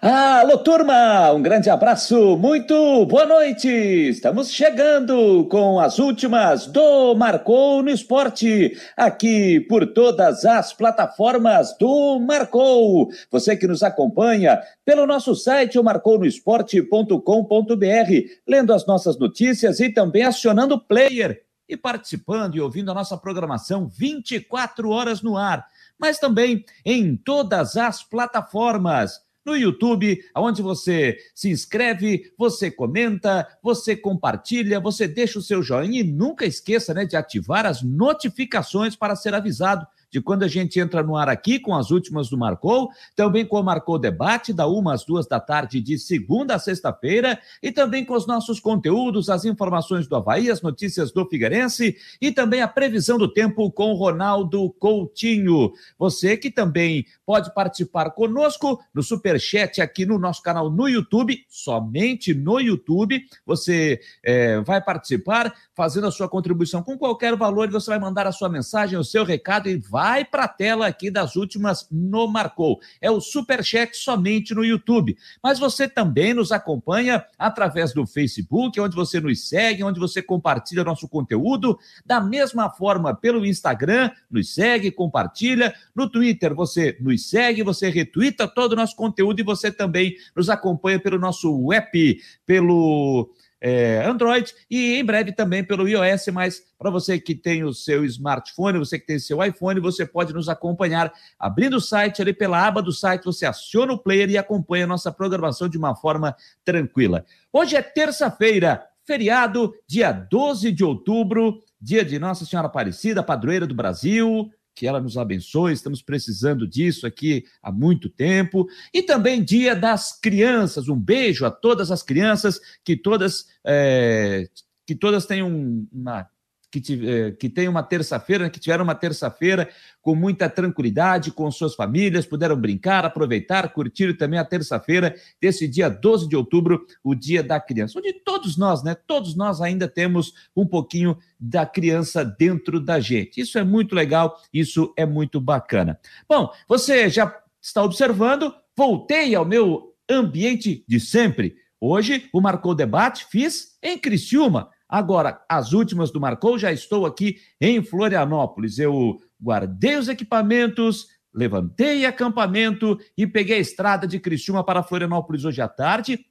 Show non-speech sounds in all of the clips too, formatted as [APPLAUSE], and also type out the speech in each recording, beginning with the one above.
Alô, turma! Um grande abraço, muito boa noite! Estamos chegando com as últimas do Marcou no Esporte, aqui por todas as plataformas do Marcou. Você que nos acompanha pelo nosso site, o marcounoesporte.com.br, lendo as nossas notícias e também acionando o player e participando e ouvindo a nossa programação 24 horas no ar, mas também em todas as plataformas no YouTube, onde você se inscreve, você comenta, você compartilha, você deixa o seu joinha e nunca esqueça né, de ativar as notificações para ser avisado de quando a gente entra no ar aqui com as últimas do Marcou, também com o Marcou Debate, da uma às duas da tarde, de segunda a sexta-feira, e também com os nossos conteúdos, as informações do Havaí, as notícias do Figueirense e também a previsão do tempo com Ronaldo Coutinho. Você que também pode participar conosco no Superchat aqui no nosso canal no YouTube, somente no YouTube. Você é, vai participar fazendo a sua contribuição com qualquer valor você vai mandar a sua mensagem, o seu recado e vai para a tela aqui das últimas no Marcou. É o Superchat somente no YouTube. Mas você também nos acompanha através do Facebook, onde você nos segue, onde você compartilha nosso conteúdo. Da mesma forma, pelo Instagram, nos segue, compartilha. No Twitter, você nos segue, você retuita todo o nosso conteúdo e você também nos acompanha pelo nosso app, pelo é, Android e em breve também pelo iOS, mas para você que tem o seu smartphone, você que tem seu iPhone, você pode nos acompanhar abrindo o site ali pela aba do site, você aciona o player e acompanha a nossa programação de uma forma tranquila. Hoje é terça-feira, feriado, dia 12 de outubro, dia de Nossa Senhora Aparecida, padroeira do Brasil, que ela nos abençoe, estamos precisando disso aqui há muito tempo. E também Dia das Crianças, um beijo a todas as crianças, que todas, é, que todas tenham uma que, eh, que tem uma terça-feira, né, que tiveram uma terça-feira com muita tranquilidade, com suas famílias, puderam brincar, aproveitar, curtir também a terça-feira desse dia 12 de outubro, o Dia da Criança, onde todos nós, né, todos nós ainda temos um pouquinho da criança dentro da gente. Isso é muito legal, isso é muito bacana. Bom, você já está observando, voltei ao meu ambiente de sempre. Hoje, o Marcou Debate fiz em Criciúma, Agora, as últimas do Marcou, já estou aqui em Florianópolis. Eu guardei os equipamentos, levantei acampamento e peguei a estrada de Criciúma para Florianópolis hoje à tarde.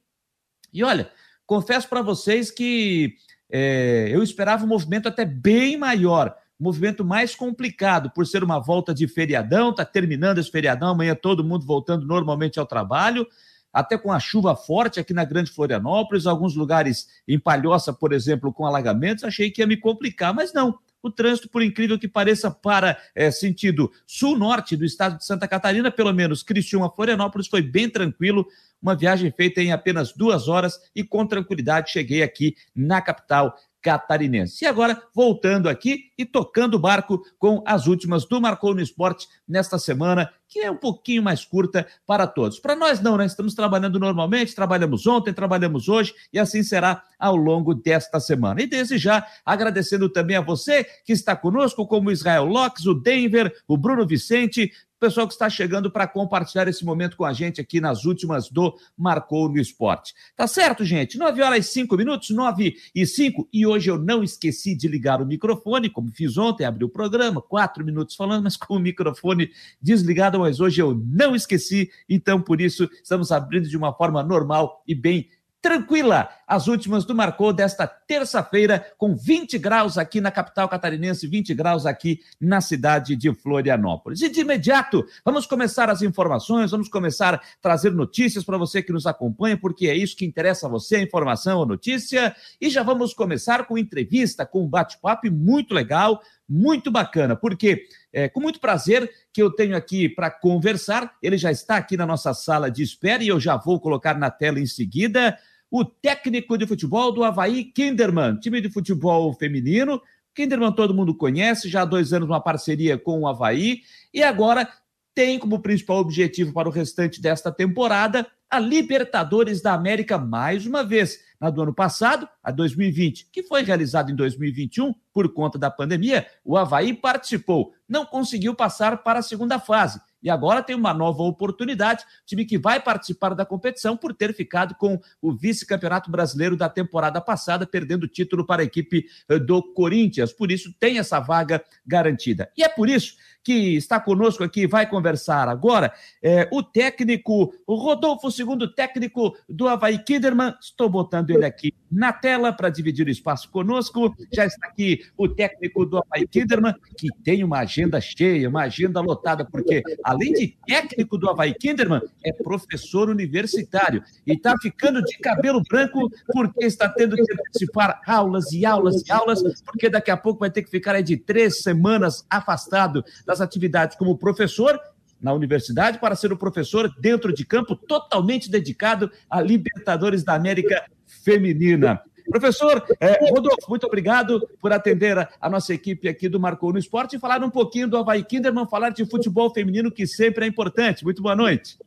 E olha, confesso para vocês que é, eu esperava um movimento até bem maior, movimento mais complicado, por ser uma volta de feriadão, está terminando esse feriadão, amanhã todo mundo voltando normalmente ao trabalho até com a chuva forte aqui na Grande Florianópolis, alguns lugares em Palhoça, por exemplo, com alagamentos, achei que ia me complicar, mas não. O trânsito, por incrível que pareça, para é, sentido sul-norte do estado de Santa Catarina, pelo menos Criciúma, Florianópolis, foi bem tranquilo. Uma viagem feita em apenas duas horas e com tranquilidade cheguei aqui na capital catarinense. E agora, voltando aqui e tocando o barco com as últimas do Marcou no Esporte nesta semana, que é um pouquinho mais curta para todos. Para nós não, né? Estamos trabalhando normalmente, trabalhamos ontem, trabalhamos hoje e assim será ao longo desta semana. E desde já, agradecendo também a você que está conosco, como Israel Lopes, o Denver, o Bruno Vicente, pessoal que está chegando para compartilhar esse momento com a gente aqui nas últimas do Marcou no Esporte. Tá certo, gente? 9 horas e 5 minutos, 9 e 5. E hoje eu não esqueci de ligar o microfone, como fiz ontem, abri o programa, quatro minutos falando, mas [LAUGHS] com o microfone desligado, mas hoje eu não esqueci, então por isso estamos abrindo de uma forma normal e bem tranquila. As últimas do Marcou desta terça-feira, com 20 graus aqui na capital catarinense, 20 graus aqui na cidade de Florianópolis. E de imediato, vamos começar as informações, vamos começar a trazer notícias para você que nos acompanha, porque é isso que interessa a você, a informação, a notícia. E já vamos começar com entrevista, com um bate-papo muito legal, muito bacana, porque é com muito prazer que eu tenho aqui para conversar. Ele já está aqui na nossa sala de espera e eu já vou colocar na tela em seguida o técnico de futebol do Havaí, Kinderman, time de futebol feminino. Kinderman todo mundo conhece, já há dois anos uma parceria com o Havaí, e agora tem como principal objetivo para o restante desta temporada a Libertadores da América mais uma vez. Na do ano passado, a 2020, que foi realizado em 2021 por conta da pandemia, o Havaí participou, não conseguiu passar para a segunda fase e agora tem uma nova oportunidade. Time que vai participar da competição por ter ficado com o vice-campeonato brasileiro da temporada passada, perdendo o título para a equipe eh, do Corinthians. Por isso, tem essa vaga garantida. E é por isso que está conosco aqui, vai conversar agora, é, o técnico o Rodolfo, segundo técnico do Havaí Kinderman. Estou botando ele aqui na tela para dividir o espaço conosco. Já está aqui o técnico do Havaí Kinderman, que tem uma agenda cheia, uma agenda lotada, porque além de técnico do Havaí Kinderman, é professor universitário e está ficando de cabelo branco porque está tendo que participar aulas e aulas e aulas, porque daqui a pouco vai ter que ficar aí de três semanas afastado das atividades como professor na universidade para ser o professor dentro de campo totalmente dedicado à Libertadores da América Feminina. Professor é, Rodolfo, muito obrigado por atender a, a, nossa equipe aqui do Marcou no Esporte e falar um pouquinho do Havaí Kinderman, falar de futebol feminino, que sempre é importante. Muito boa noite.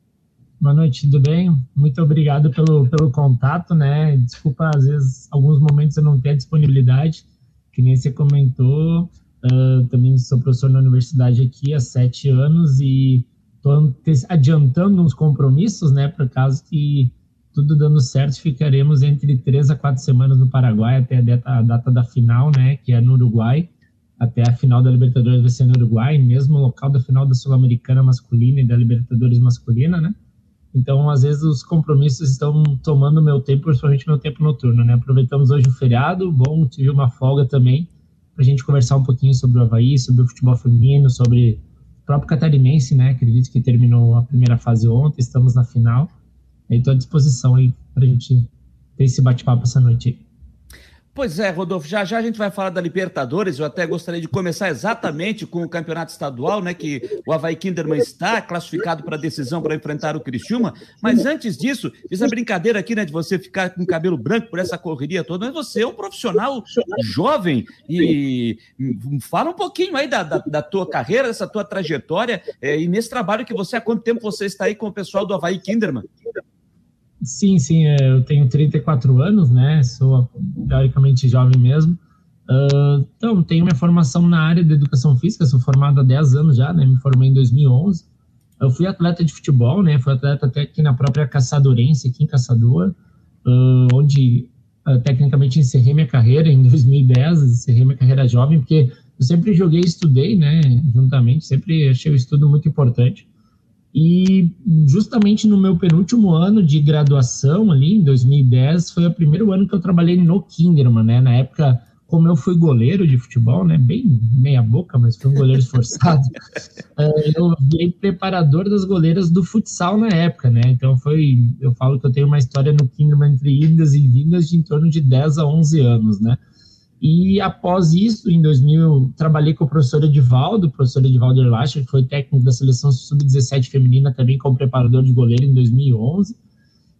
Boa noite, tudo bem? Muito obrigado pelo, pelo contato, né? Desculpa, às vezes, alguns momentos eu não tenho disponibilidade, que nem você comentou. Uh, também sou professor na universidade aqui há sete anos e estou adiantando uns compromissos, né, para caso que tudo dando certo, ficaremos entre três a quatro semanas no Paraguai até a data, a data da final, né, que é no Uruguai, até a final da Libertadores vai ser no Uruguai, mesmo local da final da Sul-Americana masculina e da Libertadores masculina, né? Então, às vezes, os compromissos estão tomando meu tempo, principalmente meu tempo noturno, né? Aproveitamos hoje o feriado, bom, tive uma folga também, para a gente conversar um pouquinho sobre o Havaí, sobre o futebol feminino, sobre o próprio catarinense, né? Acredito que terminou a primeira fase ontem, estamos na final. Estou à disposição aí para a gente ter esse bate-papo essa noite. Pois é, Rodolfo, já já a gente vai falar da Libertadores. Eu até gostaria de começar exatamente com o campeonato estadual, né? Que o Havaí Kinderman está classificado para a decisão para enfrentar o Criciúma. Mas antes disso, fiz a brincadeira aqui, né? De você ficar com cabelo branco por essa correria toda. Mas você é um profissional jovem e fala um pouquinho aí da, da, da tua carreira, dessa tua trajetória é, e nesse trabalho que você, há quanto tempo você está aí com o pessoal do Havaí Kinderman? Sim, sim, é, eu tenho 34 anos, né? Sou teoricamente jovem mesmo. Uh, então, tenho minha formação na área de educação física, sou formado há 10 anos já, né? Me formei em 2011. Eu fui atleta de futebol, né? Fui atleta até aqui na própria Caçadorense, aqui em Caçador, uh, onde uh, tecnicamente encerrei minha carreira em 2010, encerrei minha carreira jovem, porque eu sempre joguei e estudei, né? Juntamente, sempre achei o estudo muito importante. E justamente no meu penúltimo ano de graduação, ali em 2010, foi o primeiro ano que eu trabalhei no Kinderman, né? Na época, como eu fui goleiro de futebol, né? Bem meia boca, mas fui um goleiro esforçado. [LAUGHS] É, eu virei preparador das goleiras do futsal na época, né? Então foi, eu falo que eu tenho uma história no Kinderman entre idas e vindas de em torno de 10 a 11 anos, né? E após isso, em 2000, trabalhei com o professor Edivaldo, professor Edivaldo Erlacher, que foi técnico da seleção sub-17 feminina, também como preparador de goleiro em 2011.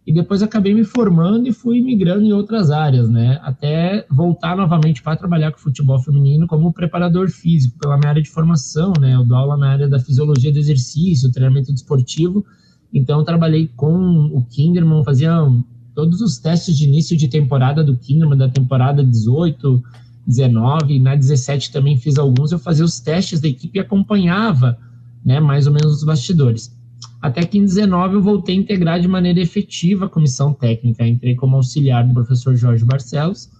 E depois acabei me formando e fui migrando em outras áreas, né? Até voltar novamente para trabalhar com futebol feminino como preparador físico, pela minha área de formação, né? Eu dou aula na área da fisiologia do exercício, treinamento desportivo. Então, trabalhei com o Kinderman, fazia todos os testes de início de temporada do Kinderman, da temporada 18, 19, na 17 também fiz alguns, eu fazia os testes da equipe e acompanhava, né, mais ou menos os bastidores. Até que em 19 eu voltei a integrar de maneira efetiva a comissão técnica, entrei como auxiliar do professor Jorge Barcelos,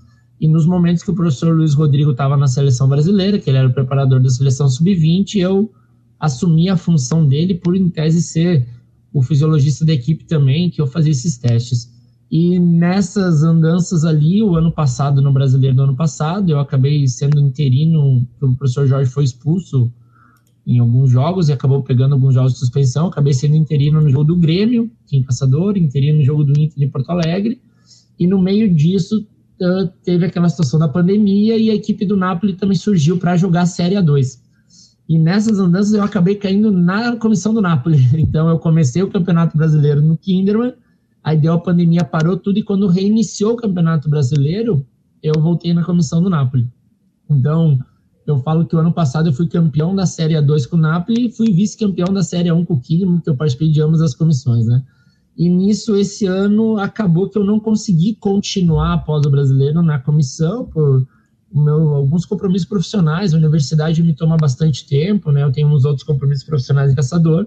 e nos momentos que o professor Luiz Rodrigo estava na seleção brasileira, que ele era o preparador da seleção sub-20, eu assumi a função dele por, em tese, ser o fisiologista da equipe também, que eu fazia esses testes. E nessas andanças ali, o ano passado, no brasileiro do ano passado, eu acabei sendo interino, o professor Jorge foi expulso em alguns jogos e acabou pegando alguns jogos de suspensão. Acabei sendo interino no jogo do Grêmio, aqui em Caçador, interino no jogo do Inter de Porto Alegre. E no meio disso, teve aquela situação da pandemia e a equipe do Napoli também surgiu para jogar a Série A2. E nessas andanças eu acabei caindo na comissão do Napoli. [LAUGHS] Então eu comecei o Campeonato Brasileiro no Kinderman Aí deu a pandemia, parou tudo, e quando reiniciou o Campeonato Brasileiro, eu voltei na comissão do Napoli. Então, eu falo que o ano passado eu fui campeão da Série A2 com o Napoli e fui vice-campeão da Série A1 com o Kinderman, que eu participei de ambas as comissões, né? E nisso, esse ano, acabou que eu não consegui continuar após o brasileiro na comissão, por meu, alguns compromissos profissionais. A universidade me toma bastante tempo, né? Eu tenho uns outros compromissos profissionais de caçador.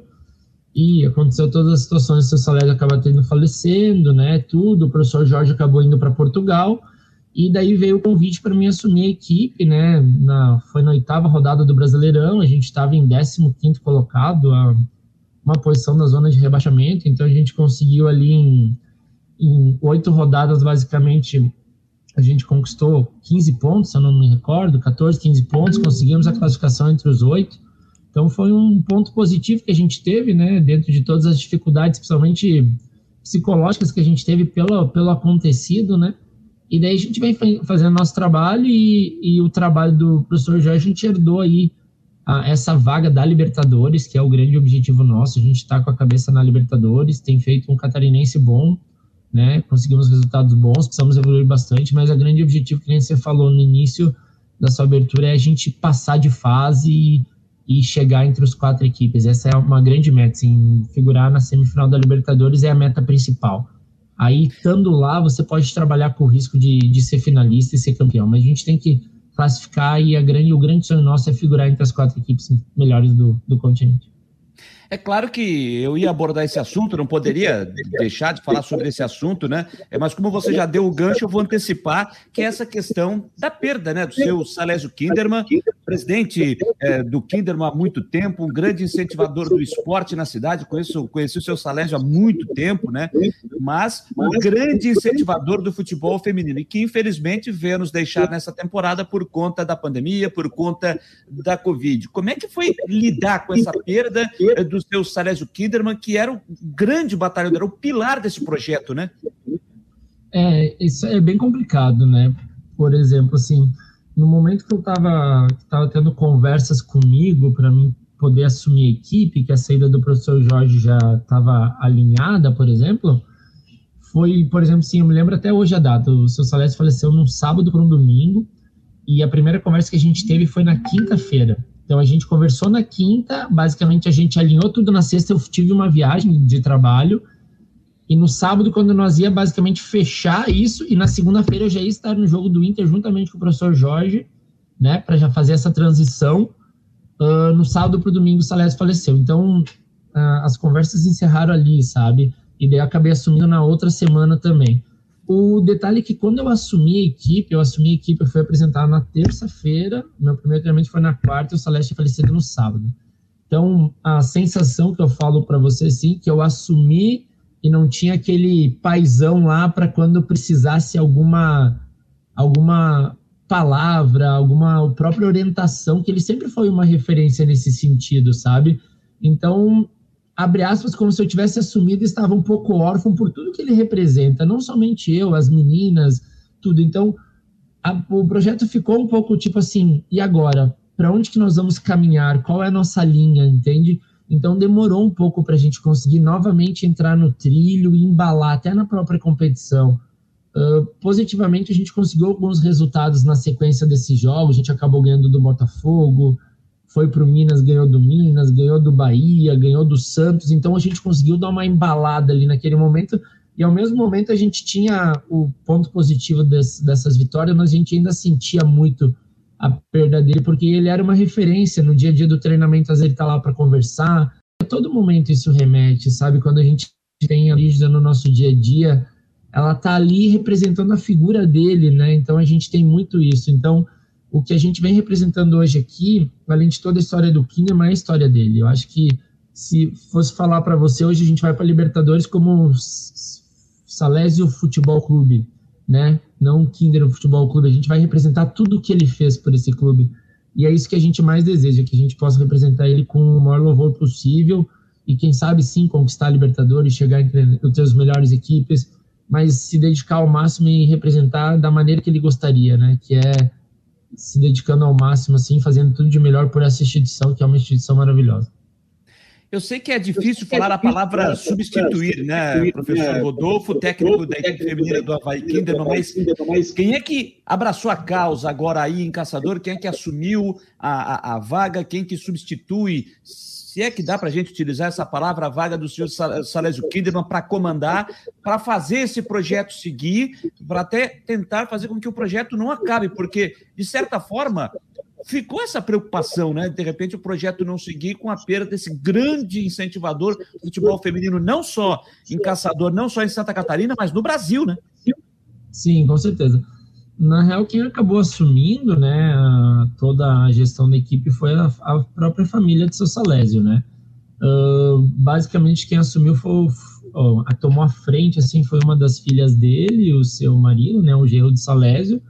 E aconteceu todas as situações, seu Salésio acaba tendo falecendo, né, tudo, o professor Jorge acabou indo para Portugal, e daí veio o convite para mim assumir a equipe, né, na, foi na oitava rodada do Brasileirão, a gente estava em 15º colocado, uma posição na zona de rebaixamento, então a gente conseguiu ali em, em oito rodadas, basicamente, a gente conquistou 15 pontos, se eu não me recordo, 14, 15 pontos, conseguimos a classificação entre os oito, então foi um ponto positivo que a gente teve, né, dentro de todas as dificuldades, principalmente psicológicas que a gente teve pelo, pelo acontecido, né? E daí a gente vem fazendo nosso trabalho e, e o trabalho do professor Jorge, a gente herdou aí a, essa vaga da Libertadores, que é o grande objetivo nosso. A gente está com a cabeça na Libertadores, tem feito um catarinense bom, né? Conseguimos resultados bons, precisamos evoluir bastante, mas o grande objetivo que você falou no início da sua abertura é a gente passar de fase e e chegar entre os quatro equipes. Essa é uma grande meta, assim, figurar na semifinal da Libertadores é a meta principal. Aí, estando lá, você pode trabalhar com o risco de, de ser finalista e ser campeão, mas a gente tem que classificar e a grande, o grande sonho nosso é figurar entre as quatro equipes melhores do, do continente. É claro que eu ia abordar esse assunto, não poderia [LAUGHS] deixar de falar sobre esse assunto, né? É, mas como você já deu o gancho, eu vou antecipar que é essa questão da perda, né? Do seu Salésio Kinderman, presidente é, do Kinderman há muito tempo, um grande incentivador do esporte na cidade. Conheço, conheci o seu Salésio há muito tempo, né? Mas um grande incentivador do futebol feminino e que infelizmente veio nos deixar nessa temporada por conta da pandemia, por conta da Covid. Como é que foi lidar com essa perda do do seu Salésio Kinderman, que era o grande batalhador, era o pilar desse projeto, né? É, isso é bem complicado, né? Por exemplo, assim, no momento que eu estava tava tendo conversas comigo para mim poder assumir a equipe, que a saída do professor Jorge já estava alinhada, por exemplo, foi, por exemplo, sim, eu me lembro até hoje a data, o seu Salésio faleceu num sábado para um domingo, e a primeira conversa que a gente teve foi na quinta-feira. Então a gente conversou na quinta, basicamente a gente alinhou tudo na sexta, eu tive uma viagem de trabalho, e no sábado, quando nós ia basicamente fechar isso, e na segunda-feira eu já ia estar no jogo do Inter juntamente com o professor Jorge, né, para já fazer essa transição. Uh, no sábado para o domingo o Salés faleceu. Então uh, as conversas encerraram ali, sabe? E daí eu acabei assumindo na outra semana também. O detalhe é que quando eu assumi a equipe, eu assumi a equipe, eu fui apresentar na terça-feira, meu primeiro treinamento foi na quarta o Celeste tinha falecido no sábado. Então, a sensação que eu falo para você, sim, que eu assumi e não tinha aquele paizão lá para quando eu precisasse alguma alguma palavra, alguma própria orientação, que ele sempre foi uma referência nesse sentido, sabe? Então, abre aspas, como se eu tivesse assumido e estava um pouco órfão por tudo que ele representa, não somente eu, as meninas, tudo. Então, a, o projeto ficou um pouco tipo assim, e agora? Para onde que nós vamos caminhar? Qual é a nossa linha, entende? Então, demorou um pouco para a gente conseguir novamente entrar no trilho e embalar até na própria competição. Uh, positivamente, a gente conseguiu alguns resultados na sequência desses jogos, a gente acabou ganhando do Botafogo, foi para o Minas, ganhou do Minas, ganhou do Bahia, ganhou do Santos, então a gente conseguiu dar uma embalada ali naquele momento, e ao mesmo momento a gente tinha o ponto positivo desse, dessas vitórias, mas a gente ainda sentia muito a perda dele, porque ele era uma referência no dia a dia do treinamento, às vezes ele está lá para conversar, a todo momento isso remete, sabe, quando a gente tem a Lígida no nosso dia a dia, ela está ali representando a figura dele, né, então a gente tem muito isso, então o que a gente vem representando hoje aqui, além de toda a história do Kinderman, é a história dele. Eu acho que se fosse falar para você, hoje a gente vai para Libertadores como Salésio Futebol Clube, né? Não Kinder Futebol Clube. A gente vai representar tudo o que ele fez por esse clube. E é isso que a gente mais deseja, que a gente possa representar ele com o maior louvor possível e quem sabe sim conquistar a Libertadores, chegar entre as melhores equipes, mas se dedicar ao máximo e representar da maneira que ele gostaria, né? Que é se dedicando ao máximo, assim, fazendo tudo de melhor por essa instituição, que é uma instituição maravilhosa. Eu sei que é difícil falar a palavra substituir, né, professor Rodolfo, técnico da equipe feminina do Havaí Kinderman, mas quem é que abraçou a causa agora aí em Caçador? Quem é que assumiu a, a, a vaga? Quem que substitui se é que dá para a gente utilizar essa palavra, vaga do senhor Salésio Kinderman para comandar, para fazer esse projeto seguir, para até tentar fazer com que o projeto não acabe, porque, de certa forma, ficou essa preocupação, né? De repente o projeto não seguir com a perda desse grande incentivador do futebol feminino, não só em Caçador, não só em Santa Catarina, mas no Brasil, né? Sim, com certeza. Na real, quem acabou assumindo, né, toda a gestão da equipe foi a, a própria família de seu Salésio, né? Uh, basicamente, quem assumiu foi, oh, tomou a frente, assim, foi uma das filhas dele, o seu marido, né, o Gerro de Salésio,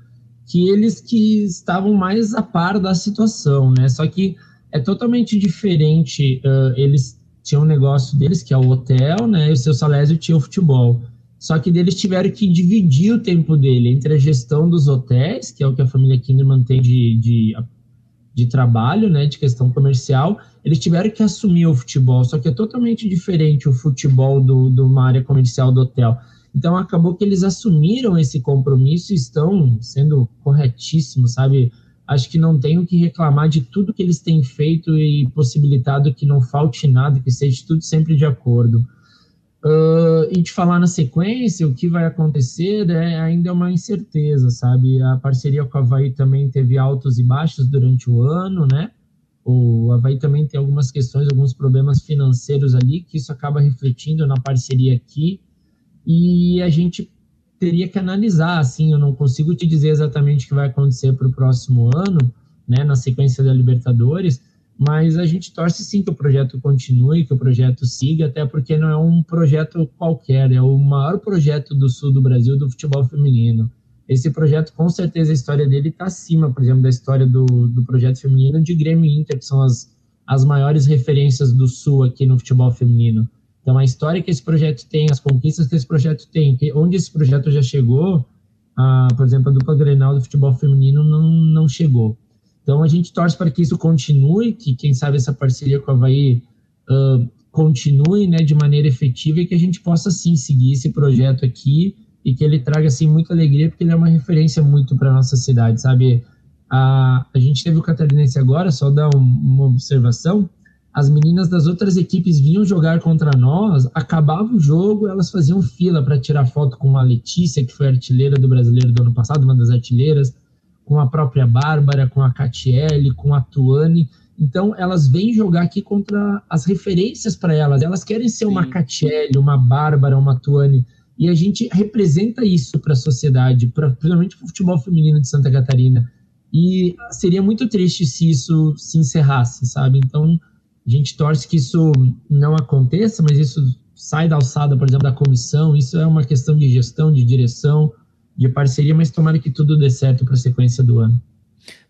que eles que estavam mais a par da situação, né? Só que é totalmente diferente. Uh, eles tinham um negócio deles, que é o hotel, né? E o seu Salésio tinha o futebol. Só que eles tiveram que dividir o tempo dele entre a gestão dos hotéis, que é o que a família Kinderman tem de, de, de trabalho, né? De questão comercial. Eles tiveram que assumir o futebol, só que é totalmente diferente o futebol do, de uma área comercial do hotel. Então acabou que eles assumiram esse compromisso e estão sendo corretíssimos, sabe? Acho que não tenho que reclamar de tudo que eles têm feito e possibilitado que não falte nada, que seja tudo sempre de acordo. Uh, e de falar na sequência, o que vai acontecer é, ainda é uma incerteza, sabe? A parceria com a Havaí também teve altos e baixos durante o ano, né? O Havaí também tem algumas questões, alguns problemas financeiros ali, que isso acaba refletindo na parceria aqui e a gente teria que analisar, assim, eu não consigo te dizer exatamente o que vai acontecer para o próximo ano, né, na sequência da Libertadores, mas a gente torce sim que o projeto continue, que o projeto siga, até porque não é um projeto qualquer, é o maior projeto do sul do Brasil do futebol feminino. Esse projeto, com certeza, a história dele está acima, por exemplo, da história do, do projeto feminino de Grêmio Inter, que são as, as maiores referências do sul aqui no futebol feminino. Então, a história que esse projeto tem, as conquistas que esse projeto tem, que, onde esse projeto já chegou, a, por exemplo, a dupla Grenal do futebol feminino não, não chegou. Então, a gente torce para que isso continue, que quem sabe essa parceria com a Havaí uh, continue né, de maneira efetiva e que a gente possa, sim, seguir esse projeto aqui e que ele traga, assim, muita alegria, porque ele é uma referência muito para nossa cidade, sabe? A, a gente teve o Catarinense agora, só dar um, uma observação, as meninas das outras equipes vinham jogar contra nós, acabava o jogo, elas faziam fila para tirar foto com a Letícia, que foi artilheira do brasileiro do ano passado, uma das artilheiras, com a própria Bárbara, com a Catiele, com a Tuane. Então, elas vêm jogar aqui contra as referências para elas. Elas querem ser Sim. uma Catiele, uma Bárbara, uma Tuane. E a gente representa isso para a sociedade, pra, principalmente para o futebol feminino de Santa Catarina. E seria muito triste se isso se encerrasse, sabe? Então, a gente torce que isso não aconteça, mas isso sai da alçada, por exemplo, da comissão. Isso é uma questão de gestão, de direção, de parceria, mas tomara que tudo dê certo para a sequência do ano.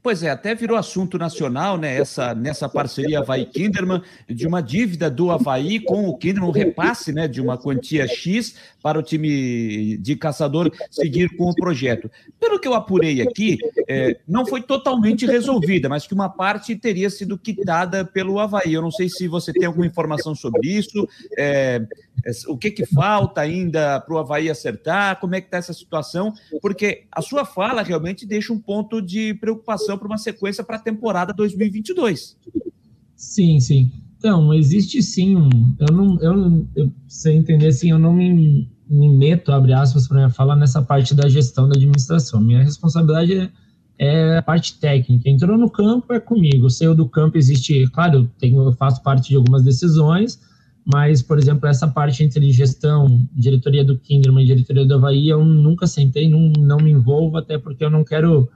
Pois é, até virou assunto nacional, né? Essa, nessa parceria Havaí Kinderman, de uma dívida do Havaí com o Kinderman, um repasse né, de uma quantia X para o time de caçador seguir com o projeto. Pelo que eu apurei aqui, é, não foi totalmente resolvida, mas que uma parte teria sido quitada pelo Havaí. Eu não sei se você tem alguma informação sobre isso, é, é o que, que falta ainda para o Havaí acertar, como é que está essa situação, porque a sua fala realmente deixa um ponto de preocupação para uma sequência para a temporada 2022. Sim, sim. Então, existe sim um. Eu não. Eu, eu sei entender assim, eu não me, me meto, abre aspas, para falar nessa parte da gestão da administração. Minha responsabilidade é, é, a parte técnica. Entrou no campo, é comigo. Saiu do campo, existe. Claro, eu, tenho, eu faço parte de algumas decisões, mas, por exemplo, essa parte entre gestão, diretoria do Kinderman e diretoria do Havaí, eu nunca sentei, não, não me envolvo, até porque eu não quero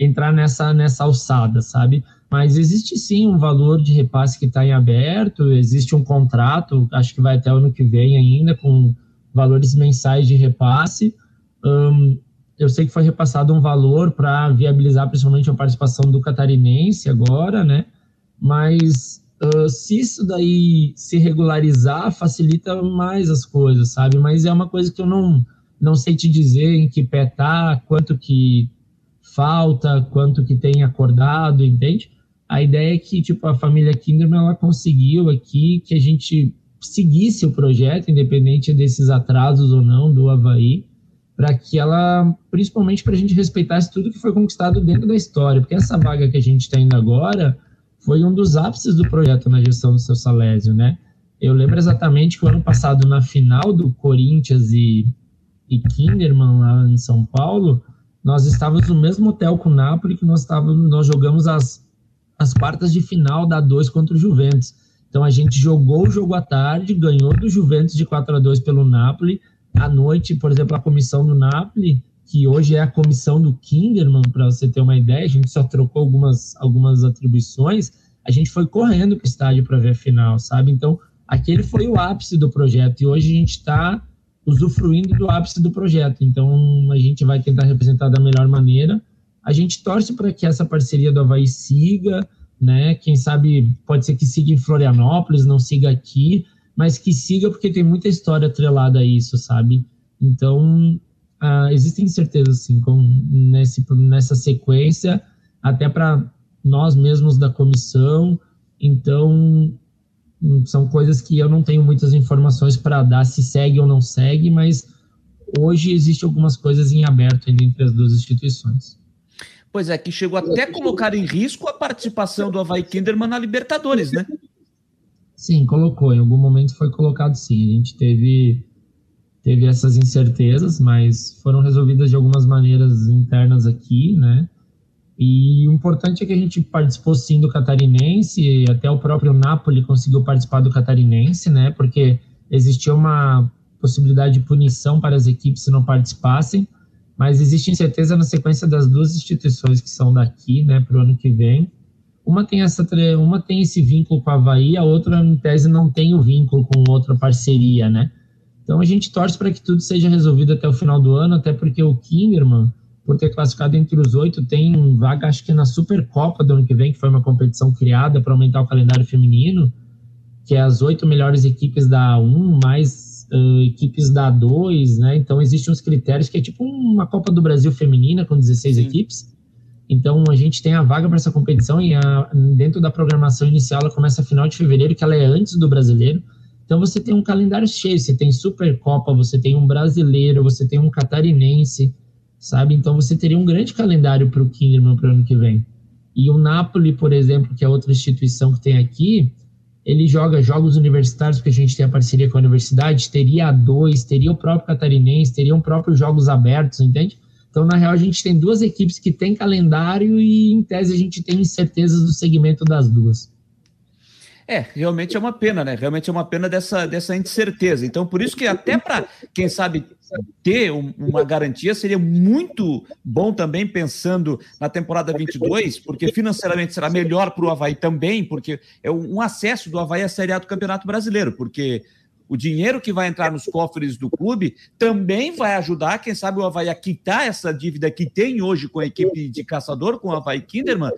entrar nessa, nessa alçada, sabe? Mas existe sim um valor de repasse que está em aberto, existe um contrato, acho que vai até o ano que vem ainda, com valores mensais de repasse. Um, eu sei que foi repassado um valor para viabilizar principalmente a participação do catarinense agora, né? Mas uh, se isso daí se regularizar, facilita mais as coisas, sabe? Mas é uma coisa que eu não, não sei te dizer em que pé tá, quanto que falta, quanto que tem acordado, entende? A ideia é que, tipo, a família Kinderman, ela conseguiu aqui que a gente seguisse o projeto, independente desses atrasos ou não do Havaí, para que ela, principalmente para a gente respeitasse tudo que foi conquistado dentro da história, porque essa vaga que a gente está indo agora foi um dos ápices do projeto na gestão do seu Salésio, né? Eu lembro exatamente que o ano passado, na final do Corinthians e, e Kinderman lá em São Paulo, nós estávamos no mesmo hotel com o Napoli que nós estávamos, nós jogamos as, as quartas de final da 2 contra o Juventus. Então a gente jogou o jogo à tarde, ganhou do Juventus de 4 a 2 pelo Napoli. À noite, por exemplo, a comissão do Napoli, que hoje é a comissão do Kinderman, para você ter uma ideia, a gente só trocou algumas, algumas atribuições, a gente foi correndo para o estádio para ver a final, sabe? Então, aquele foi o ápice do projeto e hoje a gente está usufruindo do ápice do projeto. Então, a gente vai tentar representar da melhor maneira. A gente torce para que essa parceria do Havaí siga, né? Quem sabe pode ser que siga em Florianópolis, não siga aqui, mas que siga porque tem muita história atrelada a isso, sabe? Então, uh, existem certezas, sim, com, nesse, nessa sequência, até para nós mesmos da comissão. Então, são coisas que eu não tenho muitas informações para dar se segue ou não segue, mas hoje existe algumas coisas em aberto entre as duas instituições. Pois é, que chegou até a colocar em risco a participação do Havaí Kinderman na Libertadores, né? Sim, colocou. Em algum momento foi colocado sim. A gente teve, teve essas incertezas, mas foram resolvidas de algumas maneiras internas aqui, né? E o importante é que a gente participou sim do Catarinense, até o próprio Napoli conseguiu participar do Catarinense, né? Porque existia uma possibilidade de punição para as equipes se não participassem, mas existe incerteza na sequência das duas instituições que são daqui, né, para o ano que vem. Uma tem essa, uma tem esse vínculo com a Havaí, a outra, em tese, não tem o vínculo com outra parceria, né? Então a gente torce para que tudo seja resolvido até o final do ano, até porque o Kinderman por ter classificado entre os oito, tem vaga, acho que na Supercopa do ano que vem, que foi uma competição criada para aumentar o calendário feminino, que é as oito melhores equipes da A1, mais uh, equipes da A2, né? Então, existem uns critérios que é tipo uma Copa do Brasil feminina, com 16 Sim. equipes. Então, a gente tem a vaga para essa competição e a, dentro da programação inicial, ela começa final de fevereiro, que ela é antes do brasileiro. Então, você tem um calendário cheio, você tem Supercopa, você tem um brasileiro, você tem um catarinense, sabe? Então você teria um grande calendário para o Kinderman para o ano que vem. E o Napoli, por exemplo, que é outra instituição que tem aqui, ele joga jogos universitários, porque a gente tem a parceria com a universidade, teria a dois, teria o próprio Catarinense, teriam próprios jogos abertos, entende? Então, na real, a gente tem duas equipes que têm calendário e, em tese, a gente tem incertezas do segmento das duas. É, realmente é uma pena, né? Realmente é uma pena dessa, dessa incerteza. Então, por isso que até para, quem sabe, ter um, uma garantia seria muito bom também pensando na temporada 22, porque financeiramente será melhor para o Havaí também, porque é um acesso do Havaí à Série A do Campeonato Brasileiro, porque o dinheiro que vai entrar nos cofres do clube também vai ajudar, quem sabe, o Havaí a quitar essa dívida que tem hoje com a equipe de caçador, com o Havaí Kinderman,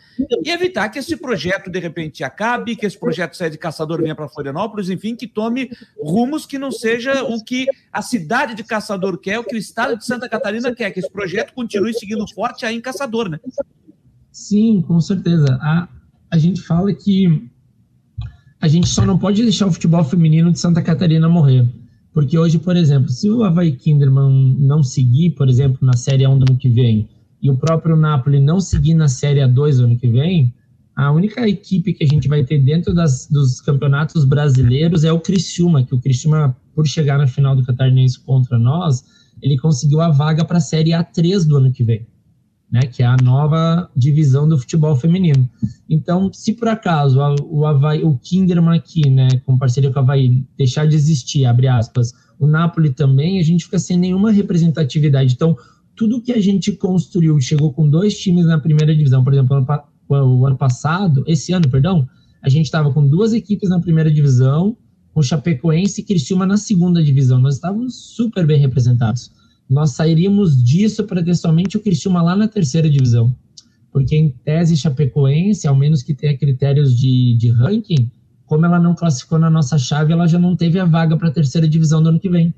e evitar que esse projeto de repente acabe, que esse projeto saia de caçador e venha para Florianópolis, enfim, que tome rumos que não seja o que a cidade de caçador quer, o que o estado de Santa Catarina quer, que esse projeto continue seguindo forte aí em caçador, né? Sim, com certeza. A, a gente fala que a gente só não pode deixar o futebol feminino de Santa Catarina morrer. Porque hoje, por exemplo, se o Havaí Kinderman não seguir, por exemplo, na Série 1 do ano que vem, e o próprio Napoli não seguir na Série A2 do ano que vem, a única equipe que a gente vai ter dentro das, dos campeonatos brasileiros é o Criciúma, que o Criciúma, por chegar na final do Catarinense contra nós, ele conseguiu a vaga para a Série A3 do ano que vem né, que é a nova divisão do futebol feminino. Então, se por acaso o Havaí, o Kinderman aqui, né, com parceria com o Havaí, deixar de existir, abre aspas, o Napoli também, a gente fica sem nenhuma representatividade. Então, tudo que a gente construiu, chegou com dois times na primeira divisão, por exemplo, o ano passado, esse ano, perdão, a gente estava com duas equipes na primeira divisão, com Chapecoense e Criciúma na segunda divisão. Nós estávamos super bem representados nós sairíamos disso para ter somente o Criciúma lá na terceira divisão. Porque em tese Chapecoense, ao menos que tenha critérios de, de ranking, como ela não classificou na nossa chave, ela já não teve a vaga para a terceira divisão do ano que vem.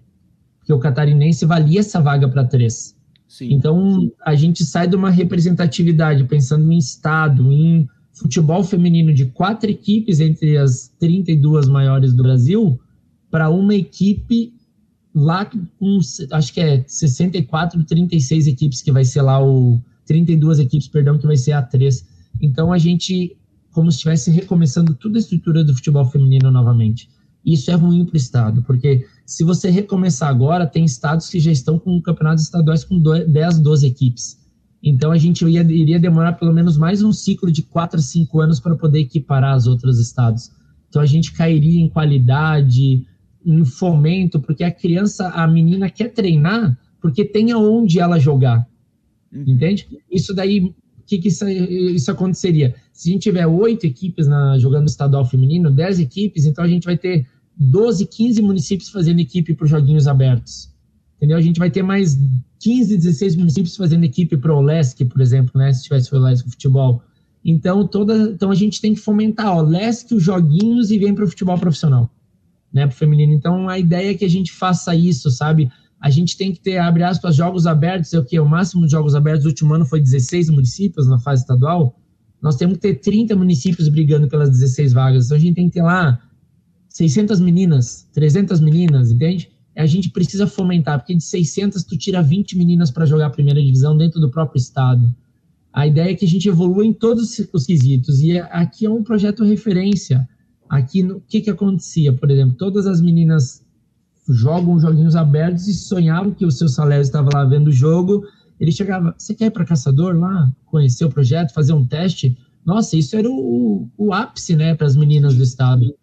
Porque o catarinense valia essa vaga para três. Sim, então, sim. a gente sai de uma representatividade, pensando em estado, em futebol feminino de quatro equipes entre as 32 maiores do Brasil, para uma equipe lá com, acho que é 64, 36 equipes que vai ser lá o 32 equipes, perdão, que vai ser a 3. Então a gente como se estivesse recomeçando toda a estrutura do futebol feminino novamente. Isso é ruim para o estado, porque se você recomeçar agora, tem estados que já estão com campeonatos estaduais com 10, 12 equipes. Então a gente ia, iria demorar pelo menos mais um ciclo de 4 a 5 anos para poder equiparar os outros estados. Então a gente cairia em qualidade, em fomento, porque a criança, a menina quer treinar porque tem aonde ela jogar. Uhum. Entende? Isso daí, o que, que isso, isso, aconteceria? Se a gente tiver oito equipes na, jogando estadual feminino, 10 equipes, então a gente vai ter 12, 15 municípios fazendo equipe para os joguinhos abertos. Entendeu? A gente vai ter mais 15, 16 municípios fazendo equipe para o LESC, por exemplo, né? Se tivesse o LESC futebol. Então, toda, então a gente tem que fomentar, ó, LESC, os joguinhos e vem para o futebol profissional, né? Para o feminino. Então, a ideia é que a gente faça isso, sabe? A gente tem que ter, abre aspas, jogos abertos, é o que? O máximo de jogos abertos do último ano foi 16 municípios na fase estadual. Nós temos que ter 30 municípios brigando pelas 16 vagas. Então, a gente tem que ter lá 600 meninas, 300 meninas, entende? A gente precisa fomentar, porque de 600 tu tira 20 meninas para jogar a primeira divisão dentro do próprio estado. A ideia é que a gente evolua em todos os quesitos, e aqui é um projeto referência. Aqui, o que que acontecia? Por exemplo, todas as meninas jogam joguinhos abertos e sonhavam que o seu salário estava lá vendo o jogo. Ele chegava, você quer ir para Caçador lá, conhecer o projeto, fazer um teste? Nossa, isso era o, o ápice, né, para as meninas do estado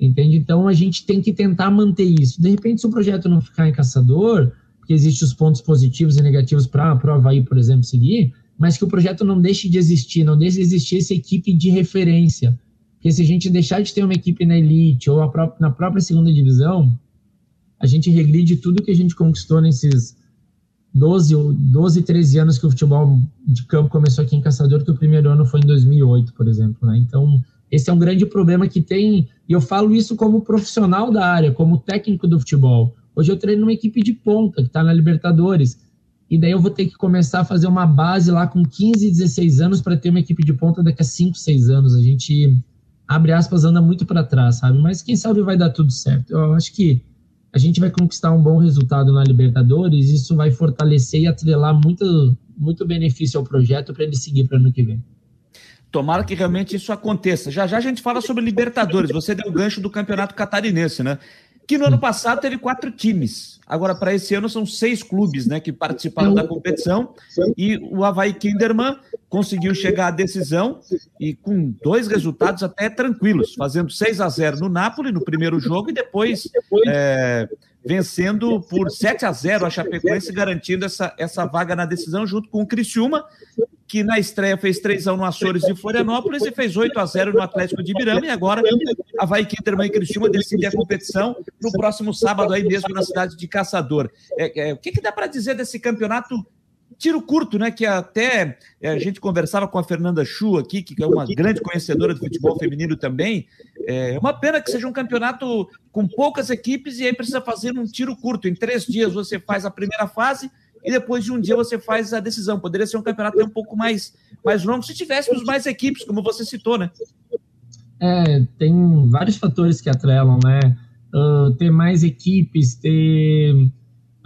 entende? Então a gente tem que tentar manter isso. De repente, se o projeto não ficar em caçador, porque existem os pontos positivos e negativos para o Havaí, por exemplo, seguir, mas que o projeto não deixe de existir, não deixe de existir essa equipe de referência. Porque se a gente deixar de ter uma equipe na elite ou na própria segunda divisão, a gente regride tudo que a gente conquistou nesses 12, 12, 13 anos que o futebol de campo começou aqui em Caçador, que o primeiro ano foi em 2008, por exemplo. Né? Então, esse é um grande problema que tem, e eu falo isso como profissional da área, como técnico do futebol. Hoje eu treino uma equipe de ponta que está na Libertadores, e daí eu vou ter que começar a fazer uma base lá com 15, 16 anos para ter uma equipe de ponta daqui a 5, 6 anos. A gente, abre aspas, anda muito para trás, sabe? Mas quem sabe vai dar tudo certo. Eu acho que a gente vai conquistar um bom resultado na Libertadores, isso vai fortalecer e atrelar muito, muito benefício ao projeto para ele seguir para ano que vem. Tomara que realmente isso aconteça. Já já a gente fala sobre Libertadores. Você deu o gancho do Campeonato Catarinense, né? Que no ano passado teve quatro times. Agora, para esse ano, são seis clubes né, que participaram da competição. E o Havaí Kinderman conseguiu chegar à decisão e com dois resultados até tranquilos, fazendo 6 a 0 no Napoli no primeiro jogo e depois é, vencendo por 7 a 0 a Chapecoense, garantindo essa, essa vaga na decisão, junto com o Criciúma, que na estreia fez 3 x no Açores de Florianópolis e fez 8 a 0 no Atlético de Ibirama, e agora a Vai Kinderman e Criciúma decidem a competição no próximo sábado aí mesmo na cidade de Caçador. É, é, o que, que dá para dizer desse campeonato tiro curto, né? Que até é, a gente conversava com a Fernanda Chu aqui, que é uma grande conhecedora do futebol feminino também. É uma pena que seja um campeonato com poucas equipes e aí precisa fazer um tiro curto. Em três dias você faz a primeira fase e depois de um dia você faz a decisão. Poderia ser um campeonato um pouco mais, mais longo se tivéssemos mais equipes, como você citou, né? É, tem vários fatores que atrelam, né? Uh, ter mais equipes, ter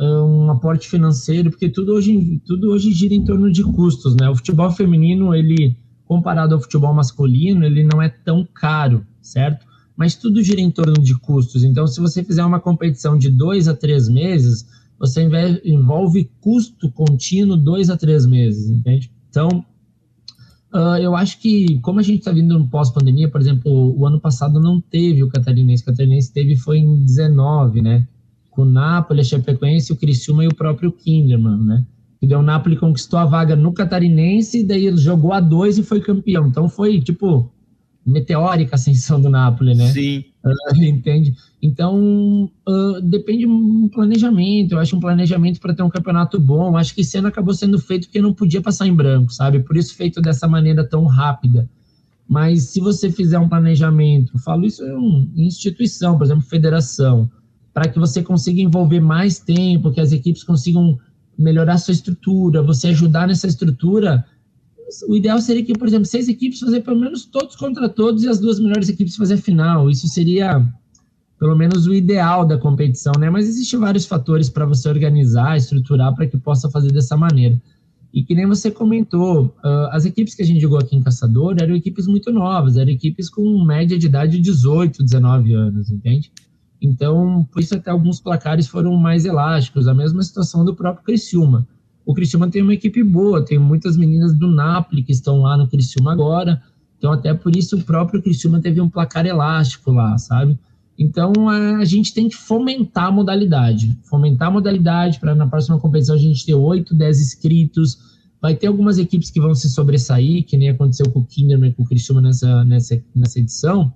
um aporte financeiro, porque tudo hoje, tudo hoje gira em torno de custos, né? O futebol feminino, ele, comparado ao futebol masculino, ele não é tão caro, certo? Mas tudo gira em torno de custos. Então, se você fizer uma competição de dois a três meses, você envolve custo contínuo dois a três meses, entende? Então, uh, eu acho que, como a gente está vindo no pós-pandemia, por exemplo, o ano passado não teve o Catarinense, o Catarinense teve foi em 19, né? Com o Napoli, a Chapecoense, o Criciúma e o próprio Kinderman, né? E daí o Napoli conquistou a vaga no Catarinense, e daí ele jogou a dois e foi campeão. Então foi, tipo, meteórica a ascensão do Napoli, né? Sim. Uh, entende? Então, uh, depende um planejamento. Eu acho um planejamento para ter um campeonato bom. Acho que esse ano acabou sendo feito porque não podia passar em branco, sabe? Por isso feito dessa maneira tão rápida. Mas se você fizer um planejamento, falo isso em instituição, por exemplo, federação, para que você consiga envolver mais tempo, que as equipes consigam melhorar sua estrutura, você ajudar nessa estrutura. O ideal seria que, por exemplo, seis equipes fazer pelo menos todos contra todos e as duas melhores equipes fazer final. Isso seria pelo menos o ideal da competição, né? Mas existem vários fatores para você organizar, estruturar para que possa fazer dessa maneira. E que nem você comentou, uh, as equipes que a gente jogou aqui em Caçador eram equipes muito novas, eram equipes com média de idade de 18, 19 anos, entende? Então, por isso até alguns placares foram mais elásticos. A mesma situação do próprio Criciúma. o Cristiano tem uma equipe boa, tem muitas meninas do Napoli que estão lá no Cristiano agora, então até por isso o próprio Cristiano teve um placar elástico lá, sabe? Então a gente tem que fomentar a modalidade, fomentar a modalidade para na próxima competição a gente ter 8, 10 inscritos. Vai ter algumas equipes que vão se sobressair, que nem aconteceu com o Kinderman com o Cristiano nessa, nessa, nessa edição.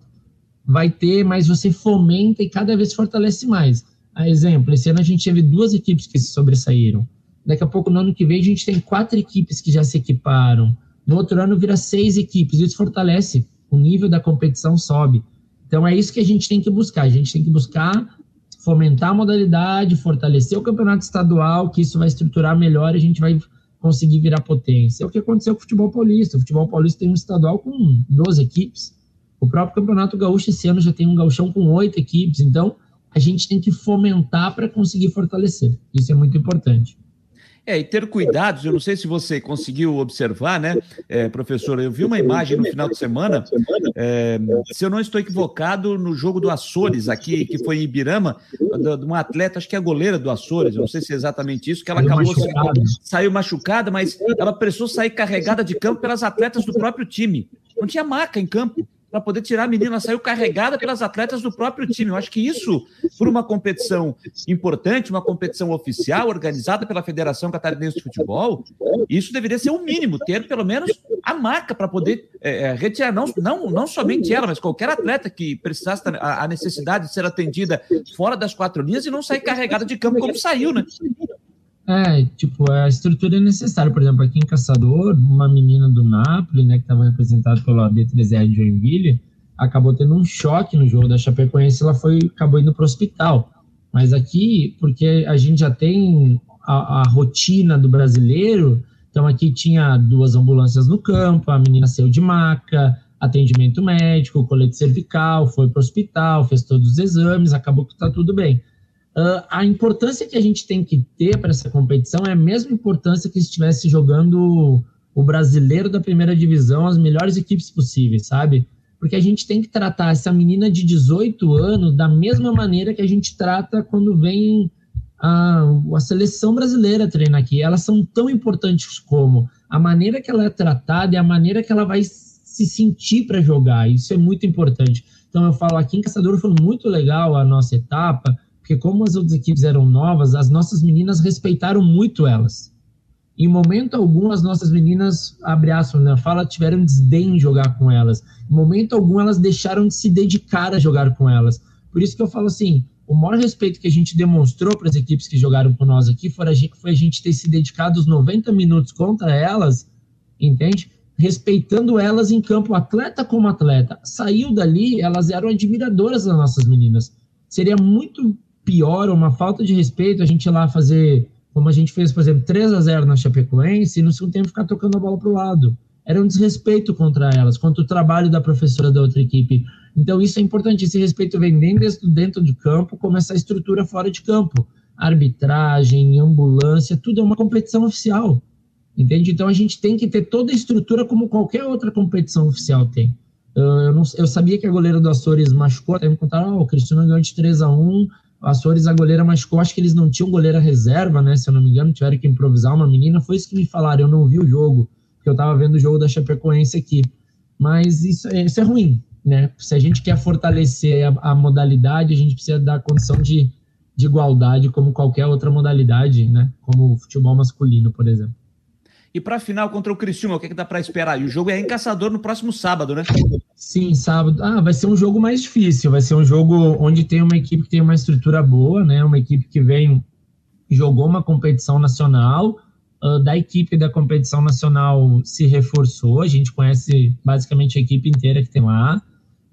Vai ter, mas você fomenta e cada vez fortalece mais. A exemplo, esse ano a gente teve duas equipes que se sobressaíram. Daqui a pouco, no ano que vem, a gente tem quatro equipes que já se equiparam. No outro ano, vira seis equipes. Isso fortalece. O nível da competição sobe. Então, é isso que a gente tem que buscar. A gente tem que buscar fomentar a modalidade, fortalecer o campeonato estadual, que isso vai estruturar melhor e a gente vai conseguir virar potência. É o que aconteceu com o futebol paulista. O futebol paulista tem um estadual com 12 equipes. O próprio Campeonato Gaúcho esse ano já tem um gauchão com oito equipes. Então, a gente tem que fomentar para conseguir fortalecer. Isso é muito importante. É, e ter cuidados, eu não sei se você conseguiu observar, né, é, professor? Eu vi uma imagem no final de semana, é, se eu não estou equivocado, no jogo do Açores, aqui, que foi em Ibirama, de uma atleta, acho que é a goleira do Açores, eu não sei se é exatamente isso, que ela acabou machucada. saiu machucada, mas ela precisou sair carregada de campo pelas atletas do próprio time. Não tinha maca em campo para poder tirar a menina. Saiu carregada pelas atletas do próprio time. Eu acho que isso, por uma competição importante, uma competição oficial, organizada pela Federação Catarinense de Futebol, isso deveria ser o mínimo, ter pelo menos a marca para poder é, é, retirar, não, não, não somente ela, mas qualquer atleta que precisasse a, a necessidade de ser atendida fora das quatro linhas e não sair carregada de campo como saiu, né? É, tipo, a estrutura é necessária. Por exemplo, aqui em Caçador, uma menina do Napoli, né, que estava representada pelo AB3R de Joinville, acabou tendo um choque no jogo da Chapecoense, ela foi, acabou indo para o hospital. Mas aqui, porque a gente já tem a, a, rotina do brasileiro, então aqui tinha duas ambulâncias no campo, a menina saiu de maca, atendimento médico, colete cervical, foi para o hospital, fez todos os exames, acabou que está tudo bem. Uh, a importância que a gente tem que ter para essa competição é a mesma importância que se estivesse jogando o brasileiro da primeira divisão, as melhores equipes possíveis, sabe? Porque a gente tem que tratar essa menina de 18 anos da mesma maneira que a gente trata quando vem a, a seleção brasileira treinar aqui. Elas são tão importantes como a maneira que ela é tratada e a maneira que ela vai se sentir para jogar. Isso é muito importante. Então eu falo aqui em Caçador foi muito legal a nossa etapa porque como as outras equipes eram novas, as nossas meninas respeitaram muito elas. Em momento algum, as nossas meninas, abre aspas, né, fala, tiveram desdém em jogar com elas. Em momento algum, elas deixaram de se dedicar a jogar com elas. Por isso que eu falo assim, o maior respeito que a gente demonstrou para as equipes que jogaram com nós aqui foi a, gente, foi a gente ter se dedicado os 90 minutos contra elas, entende? Respeitando elas em campo, atleta como atleta. Saiu dali, elas eram admiradoras das nossas meninas. Seria muito pior, uma falta de respeito, a gente ir lá fazer, como a gente fez, por exemplo, 3 a 0 na Chapecoense, e no segundo tempo ficar tocando a bola para o lado. Era um desrespeito contra elas, contra o trabalho da professora da outra equipe. Então, isso é importante. Esse respeito vem dentro, dentro de campo, como essa estrutura fora de campo. Arbitragem, ambulância, tudo é uma competição oficial. Entende? Então, a gente tem que ter toda a estrutura como qualquer outra competição oficial tem. Eu, não, eu sabia que a goleira do Açores machucou, até me contaram, oh, o Cristiano ganhou de 3 a 1 Açores, a goleira machucou, acho que eles não tinham goleira reserva, né? Se eu não me engano, tiveram que improvisar uma menina. Foi isso que me falaram. Eu não vi o jogo, porque eu estava vendo o jogo da Chapecoense aqui. Mas isso, é, isso é ruim, né? Se a gente quer fortalecer a, a modalidade, a gente precisa dar condição de, de igualdade, como qualquer outra modalidade, né? Como o futebol masculino, por exemplo. E para a final contra o Criciúma, o que, é que dá para esperar? E o jogo é em Caçador no próximo sábado, né? Sim, sábado. Ah, vai ser um jogo mais difícil. Vai ser um jogo onde tem uma equipe que tem uma estrutura boa, né? Uma equipe que vem jogou uma competição nacional. Uh, da equipe da competição nacional se reforçou. A gente conhece basicamente a equipe inteira que tem lá,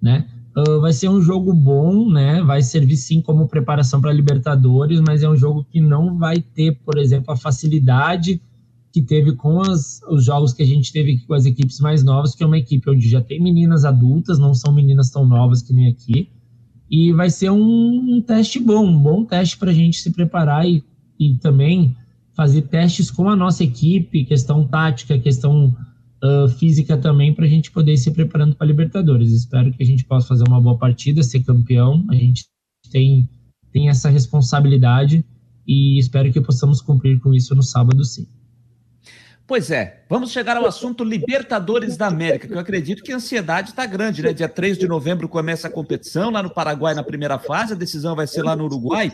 né? Uh, vai ser um jogo bom, né? Vai servir sim como preparação para Libertadores, mas é um jogo que não vai ter, por exemplo, a facilidade que teve com as, os jogos que a gente teve com as equipes mais novas, que é uma equipe onde já tem meninas adultas, não são meninas tão novas que nem aqui. E vai ser um, um teste bom, um bom teste para a gente se preparar e, e também fazer testes com a nossa equipe, questão tática, questão uh, física também, para a gente poder ir se preparando para a Libertadores. Espero que a gente possa fazer uma boa partida, ser campeão. A gente tem, tem essa responsabilidade e espero que possamos cumprir com isso no sábado, sim. Pois é, vamos chegar ao assunto Libertadores da América, que eu acredito que a ansiedade está grande, né? Dia 3 de novembro começa a competição lá no Paraguai na primeira fase, a decisão vai ser lá no Uruguai.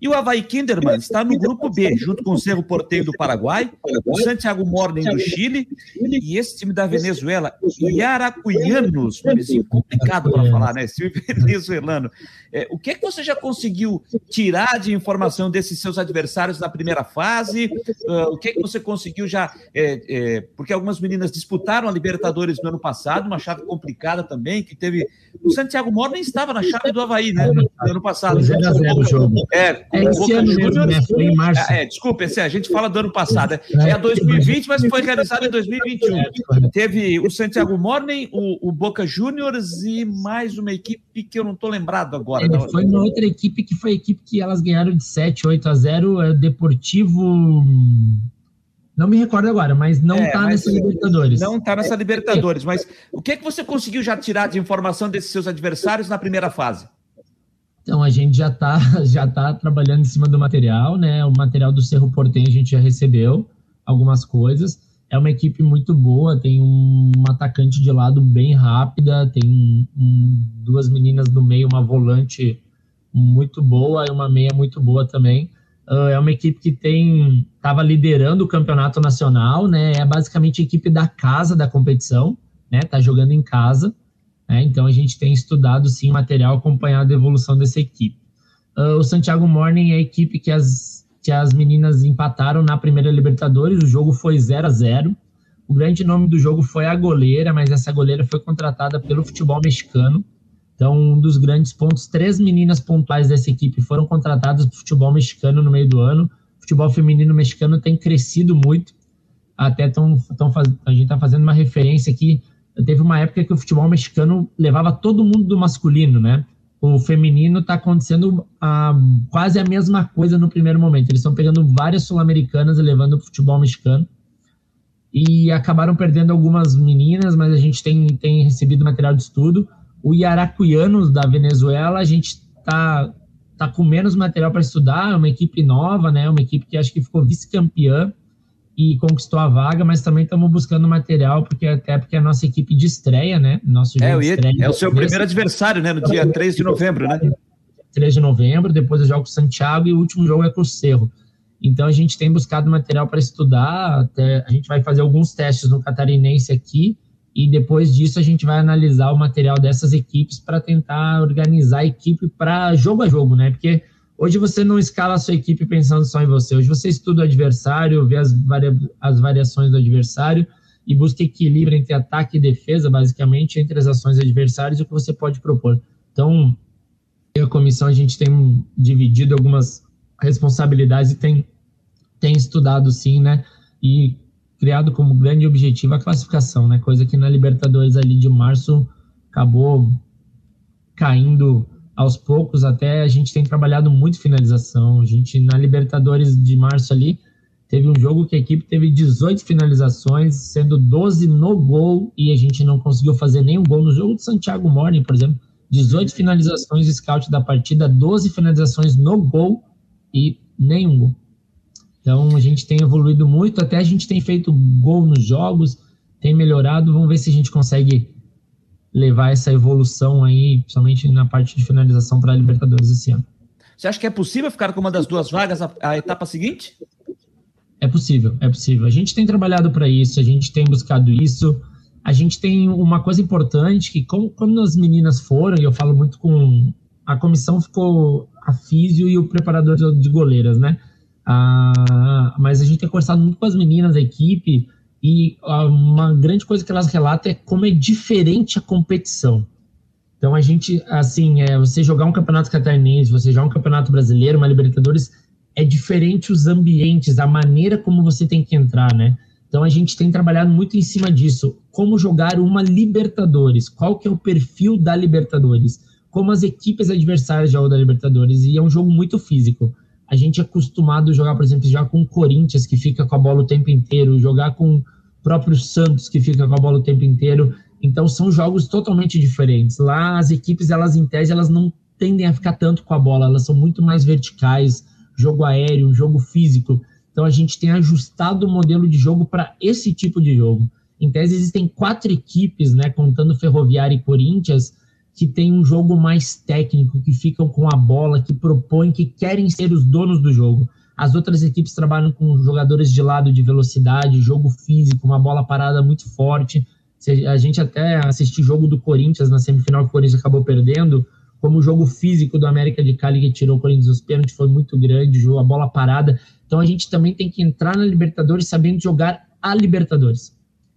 E o Havaí Kinderman está no grupo B, junto com o Cerro Porteio do Paraguai, o Santiago Morning do Chile e esse time da Venezuela, Yaracuyanos, complicado para falar, né? Esse [LAUGHS] venezuelano. É, o que é que você já conseguiu tirar de informação desses seus adversários na primeira fase? Uh, o que é que você conseguiu já. É, é, porque algumas meninas disputaram a Libertadores no ano passado, uma chave complicada também, que teve. O Santiago Morning estava na chave do Havaí, né? No ano passado. 0 a 0 o jogo. É, é, esse ano Júnior, mesmo, né? Foi em março. É, é, desculpa, esse, a gente fala do ano passado. É, é a 2020, mas foi realizado em 2021. Teve o Santiago Morning, o, o Boca Juniors e mais uma equipe que eu não estou lembrado agora. É, foi uma outra equipe que foi a equipe que elas ganharam de 7, 8 a 0, é o Deportivo. Não me recordo agora, mas não está é, nessa Libertadores. Não está nessa Libertadores, mas o que é que você conseguiu já tirar de informação desses seus adversários na primeira fase? Então a gente já está [LAUGHS] já tá trabalhando em cima do material, né? O material do Cerro Portem a gente já recebeu algumas coisas. É uma equipe muito boa, tem um, um atacante de lado bem rápida, tem um, um, duas meninas do meio, uma volante muito boa e uma meia muito boa também. Uh, é uma equipe que tem estava liderando o campeonato nacional, né? É basicamente a equipe da casa da competição, né? Tá jogando em casa. Né? Então a gente tem estudado sim material, acompanhado a evolução dessa equipe. Uh, o Santiago Morning é a equipe que as, que as meninas empataram na primeira Libertadores, o jogo foi 0 a 0 O grande nome do jogo foi a goleira, mas essa goleira foi contratada pelo futebol mexicano. Então, um dos grandes pontos, três meninas pontuais dessa equipe foram contratadas para futebol mexicano no meio do ano. O futebol feminino mexicano tem crescido muito. Até tão, tão a gente está fazendo uma referência aqui teve uma época que o futebol mexicano levava todo mundo do masculino, né? O feminino está acontecendo a, quase a mesma coisa no primeiro momento. Eles estão pegando várias sul-americanas e levando o futebol mexicano. E acabaram perdendo algumas meninas, mas a gente tem, tem recebido material de estudo. O Yaracuyanos da Venezuela, a gente está tá com menos material para estudar, é uma equipe nova, né? Uma equipe que acho que ficou vice-campeã e conquistou a vaga, mas também estamos buscando material, porque até porque a nossa equipe de estreia, né? Nosso é, ia, é o seu primeiro adversário, né? No dia 3 de novembro, né? 3 de novembro, depois eu jogo com o Santiago e o último jogo é com o Cerro. Então a gente tem buscado material para estudar, até, a gente vai fazer alguns testes no catarinense aqui, e depois disso a gente vai analisar o material dessas equipes para tentar organizar a equipe para jogo a jogo, né? Porque Hoje você não escala a sua equipe pensando só em você. Hoje você estuda o adversário, vê as, varia as variações do adversário e busca equilíbrio entre ataque e defesa, basicamente, entre as ações adversárias e o que você pode propor. Então, a comissão, a gente tem dividido algumas responsabilidades e tem, tem estudado, sim, né? E criado como grande objetivo a classificação, né? Coisa que na Libertadores ali de março acabou caindo aos poucos, até a gente tem trabalhado muito finalização. A gente, na Libertadores de março ali, teve um jogo que a equipe teve 18 finalizações, sendo 12 no gol, e a gente não conseguiu fazer nenhum gol. No jogo de Santiago Morning, por exemplo, 18 finalizações scout da partida, 12 finalizações no gol e nenhum gol. Então a gente tem evoluído muito, até a gente tem feito gol nos jogos, tem melhorado. Vamos ver se a gente consegue levar essa evolução aí, principalmente na parte de finalização para a Libertadores esse ano. Você acha que é possível ficar com uma das duas vagas a, a etapa seguinte? É possível, é possível. A gente tem trabalhado para isso, a gente tem buscado isso. A gente tem uma coisa importante que, como, quando as meninas foram, e eu falo muito com. A comissão ficou a físio e o preparador de goleiras, né? Ah, mas a gente tem conversado muito com as meninas da equipe e uma grande coisa que elas relatam é como é diferente a competição. Então a gente, assim, é, você jogar um campeonato catarinense, você jogar um campeonato brasileiro, uma Libertadores, é diferente os ambientes, a maneira como você tem que entrar, né? Então a gente tem trabalhado muito em cima disso. Como jogar uma Libertadores? Qual que é o perfil da Libertadores? Como as equipes adversárias jogam da Libertadores? E é um jogo muito físico. A gente é acostumado a jogar, por exemplo, jogar com o Corinthians, que fica com a bola o tempo inteiro, jogar com próprio Santos, que fica com a bola o tempo inteiro. Então, são jogos totalmente diferentes. Lá, as equipes, elas em tese, elas não tendem a ficar tanto com a bola, elas são muito mais verticais, jogo aéreo, jogo físico. Então a gente tem ajustado o modelo de jogo para esse tipo de jogo. Em tese, existem quatro equipes, né, contando Ferroviária e Corinthians, que tem um jogo mais técnico, que ficam com a bola, que propõem, que querem ser os donos do jogo. As outras equipes trabalham com jogadores de lado de velocidade, jogo físico, uma bola parada muito forte. A gente até assistiu o jogo do Corinthians na semifinal que o Corinthians acabou perdendo, como o jogo físico do América de Cali que tirou o Corinthians dos pênaltis foi muito grande, a bola parada. Então a gente também tem que entrar na Libertadores sabendo jogar a Libertadores.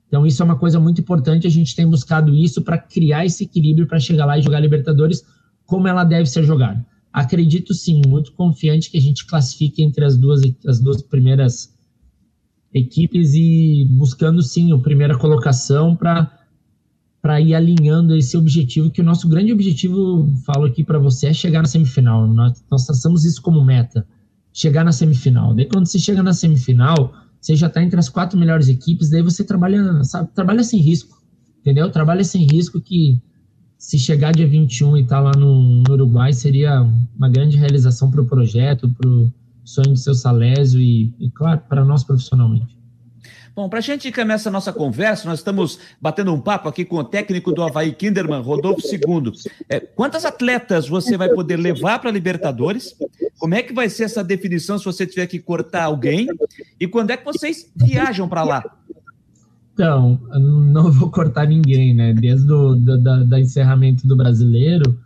Então, isso é uma coisa muito importante. A gente tem buscado isso para criar esse equilíbrio para chegar lá e jogar Libertadores como ela deve ser jogada. Acredito sim, muito confiante que a gente classifique entre as duas, as duas primeiras equipes e buscando sim a primeira colocação para ir alinhando esse objetivo, que o nosso grande objetivo, falo aqui para você, é chegar na semifinal. Nós, nós traçamos isso como meta, chegar na semifinal. Daí quando você chega na semifinal, você já está entre as quatro melhores equipes, daí você trabalha, sabe, trabalha sem risco, entendeu? Trabalha sem risco que se chegar dia 21 e estar tá lá no, no, Uruguai seria uma grande realização para o projeto, para o sonho do seu Salésio e, e claro, para nós profissionalmente. Bom, para a gente encaminhar essa nossa conversa, nós estamos batendo um papo aqui com o técnico do Havaí Kinderman, Rodolfo II. É, quantas atletas você vai poder levar para a Libertadores? Como é que vai ser essa definição se você tiver que cortar alguém? E quando é que vocês viajam para lá? Então, não vou cortar ninguém, né? Desde o do, da encerramento do brasileiro,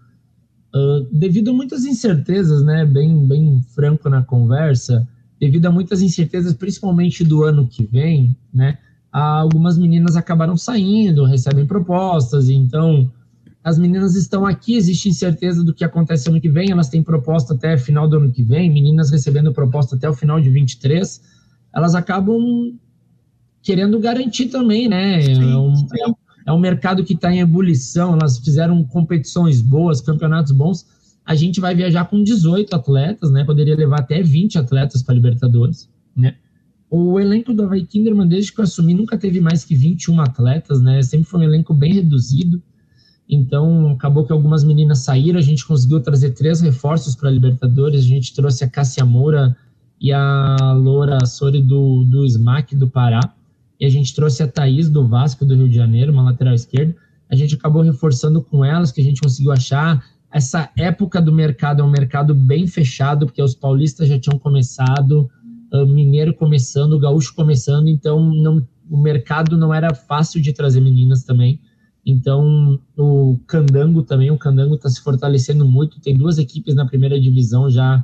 uh, devido a muitas incertezas, né? Bem, bem franco na conversa, devido a muitas incertezas, principalmente do ano que vem, né? Algumas meninas acabaram saindo, recebem propostas, então as meninas estão aqui, existe incerteza do que acontece ano que vem, elas têm proposta até final do ano que vem, meninas recebendo proposta até o final de 23, elas acabam querendo garantir também, né? Sim, é, um, é um mercado que está em ebulição, elas fizeram competições boas, campeonatos bons, a gente vai viajar com 18 atletas, né? Poderia levar até 20 atletas para Libertadores, né? O elenco do Havaí Kinderman, desde que eu assumi, nunca teve mais que 21 atletas, né? Sempre foi um elenco bem reduzido. Então, acabou que algumas meninas saíram, a gente conseguiu trazer três reforços para Libertadores. A gente trouxe a Cássia Moura e a Loura Sori do, do SMAC do Pará. E a gente trouxe a Thaís do Vasco do Rio de Janeiro, uma lateral esquerda. A gente acabou reforçando com elas, que a gente conseguiu achar essa época do mercado é um mercado bem fechado, porque os paulistas já tinham começado, o mineiro começando, o gaúcho começando, então não, o mercado não era fácil de trazer meninas também. Então, o Candango também, o Candango está se fortalecendo muito. Tem duas equipes na primeira divisão já,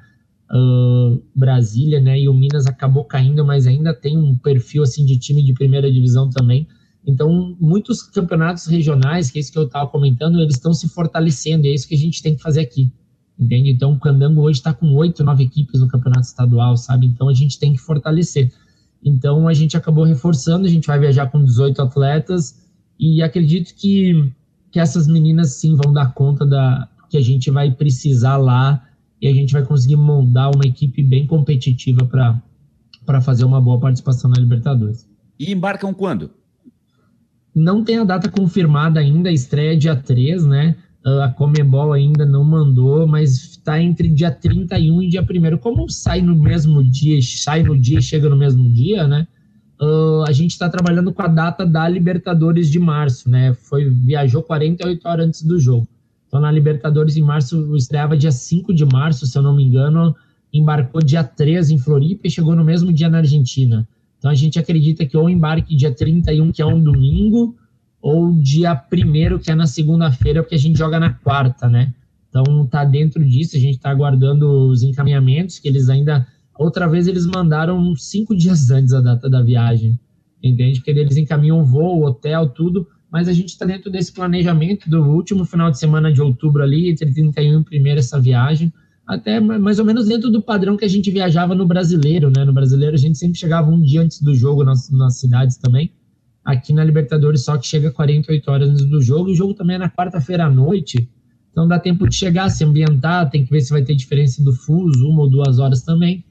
uh, Brasília, né? E o Minas acabou caindo, mas ainda tem um perfil assim de time de primeira divisão também. Então, muitos campeonatos regionais, que é isso que eu estava comentando, eles estão se fortalecendo, e é isso que a gente tem que fazer aqui, entende? Então, o Candango hoje está com oito, nove equipes no campeonato estadual, sabe? Então, a gente tem que fortalecer. Então, a gente acabou reforçando, a gente vai viajar com 18 atletas, e acredito que, que essas meninas, sim, vão dar conta da que a gente vai precisar lá, e a gente vai conseguir moldar uma equipe bem competitiva para fazer uma boa participação na Libertadores. E embarcam quando? Não tem a data confirmada ainda, a estreia é dia 3, né? Ah, a Comebol ainda não mandou, mas está entre dia 31 e dia 1. Como sai no mesmo dia, sai no dia e chega no mesmo dia, né? Uh, a gente está trabalhando com a data da Libertadores de março, né? Foi, viajou 48 horas antes do jogo. Então, na Libertadores em março, estreava dia 5 de março, se eu não me engano, embarcou dia 3 em Floripa e chegou no mesmo dia na Argentina. Então a gente acredita que ou embarque dia 31, que é um domingo, ou dia 1 que é na segunda-feira, porque a gente joga na quarta, né? Então tá dentro disso, a gente está aguardando os encaminhamentos, que eles ainda. Outra vez eles mandaram cinco dias [LAUGHS] antes a data da viagem, entende? Porque eles encaminham voo, hotel, tudo, mas a gente está dentro desse planejamento do último final de semana de outubro ali, entre 31 e 1 essa viagem até mais ou menos dentro do padrão que a gente viajava no brasileiro, né? No brasileiro a gente sempre chegava um dia antes do jogo nas, nas cidades também. Aqui na Libertadores só que chega 48 horas antes do jogo. O jogo também é na quarta-feira à noite, então dá tempo de chegar, se ambientar, tem que ver se vai ter diferença do fuso, uma ou duas horas também.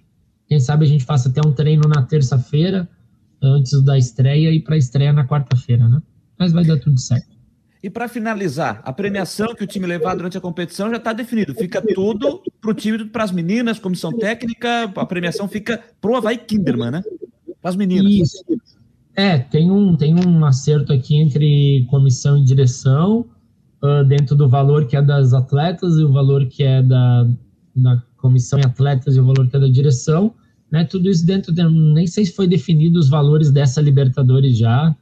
Quem sabe a gente faça até um treino na terça-feira, antes da estreia, e para a estreia na quarta-feira, né? Mas vai dar tudo certo. E para finalizar, a premiação que o time levar durante a competição já está definido. Fica tudo para o time, para as meninas, comissão técnica, a premiação fica pro Havaí Kinderman, né? Para as meninas. Isso. É, tem um, tem um acerto aqui entre comissão e direção, uh, dentro do valor que é das atletas e o valor que é da, da comissão e atletas e o valor que é da direção. Né, tudo isso dentro, de, nem sei se foi definido os valores dessa Libertadores já,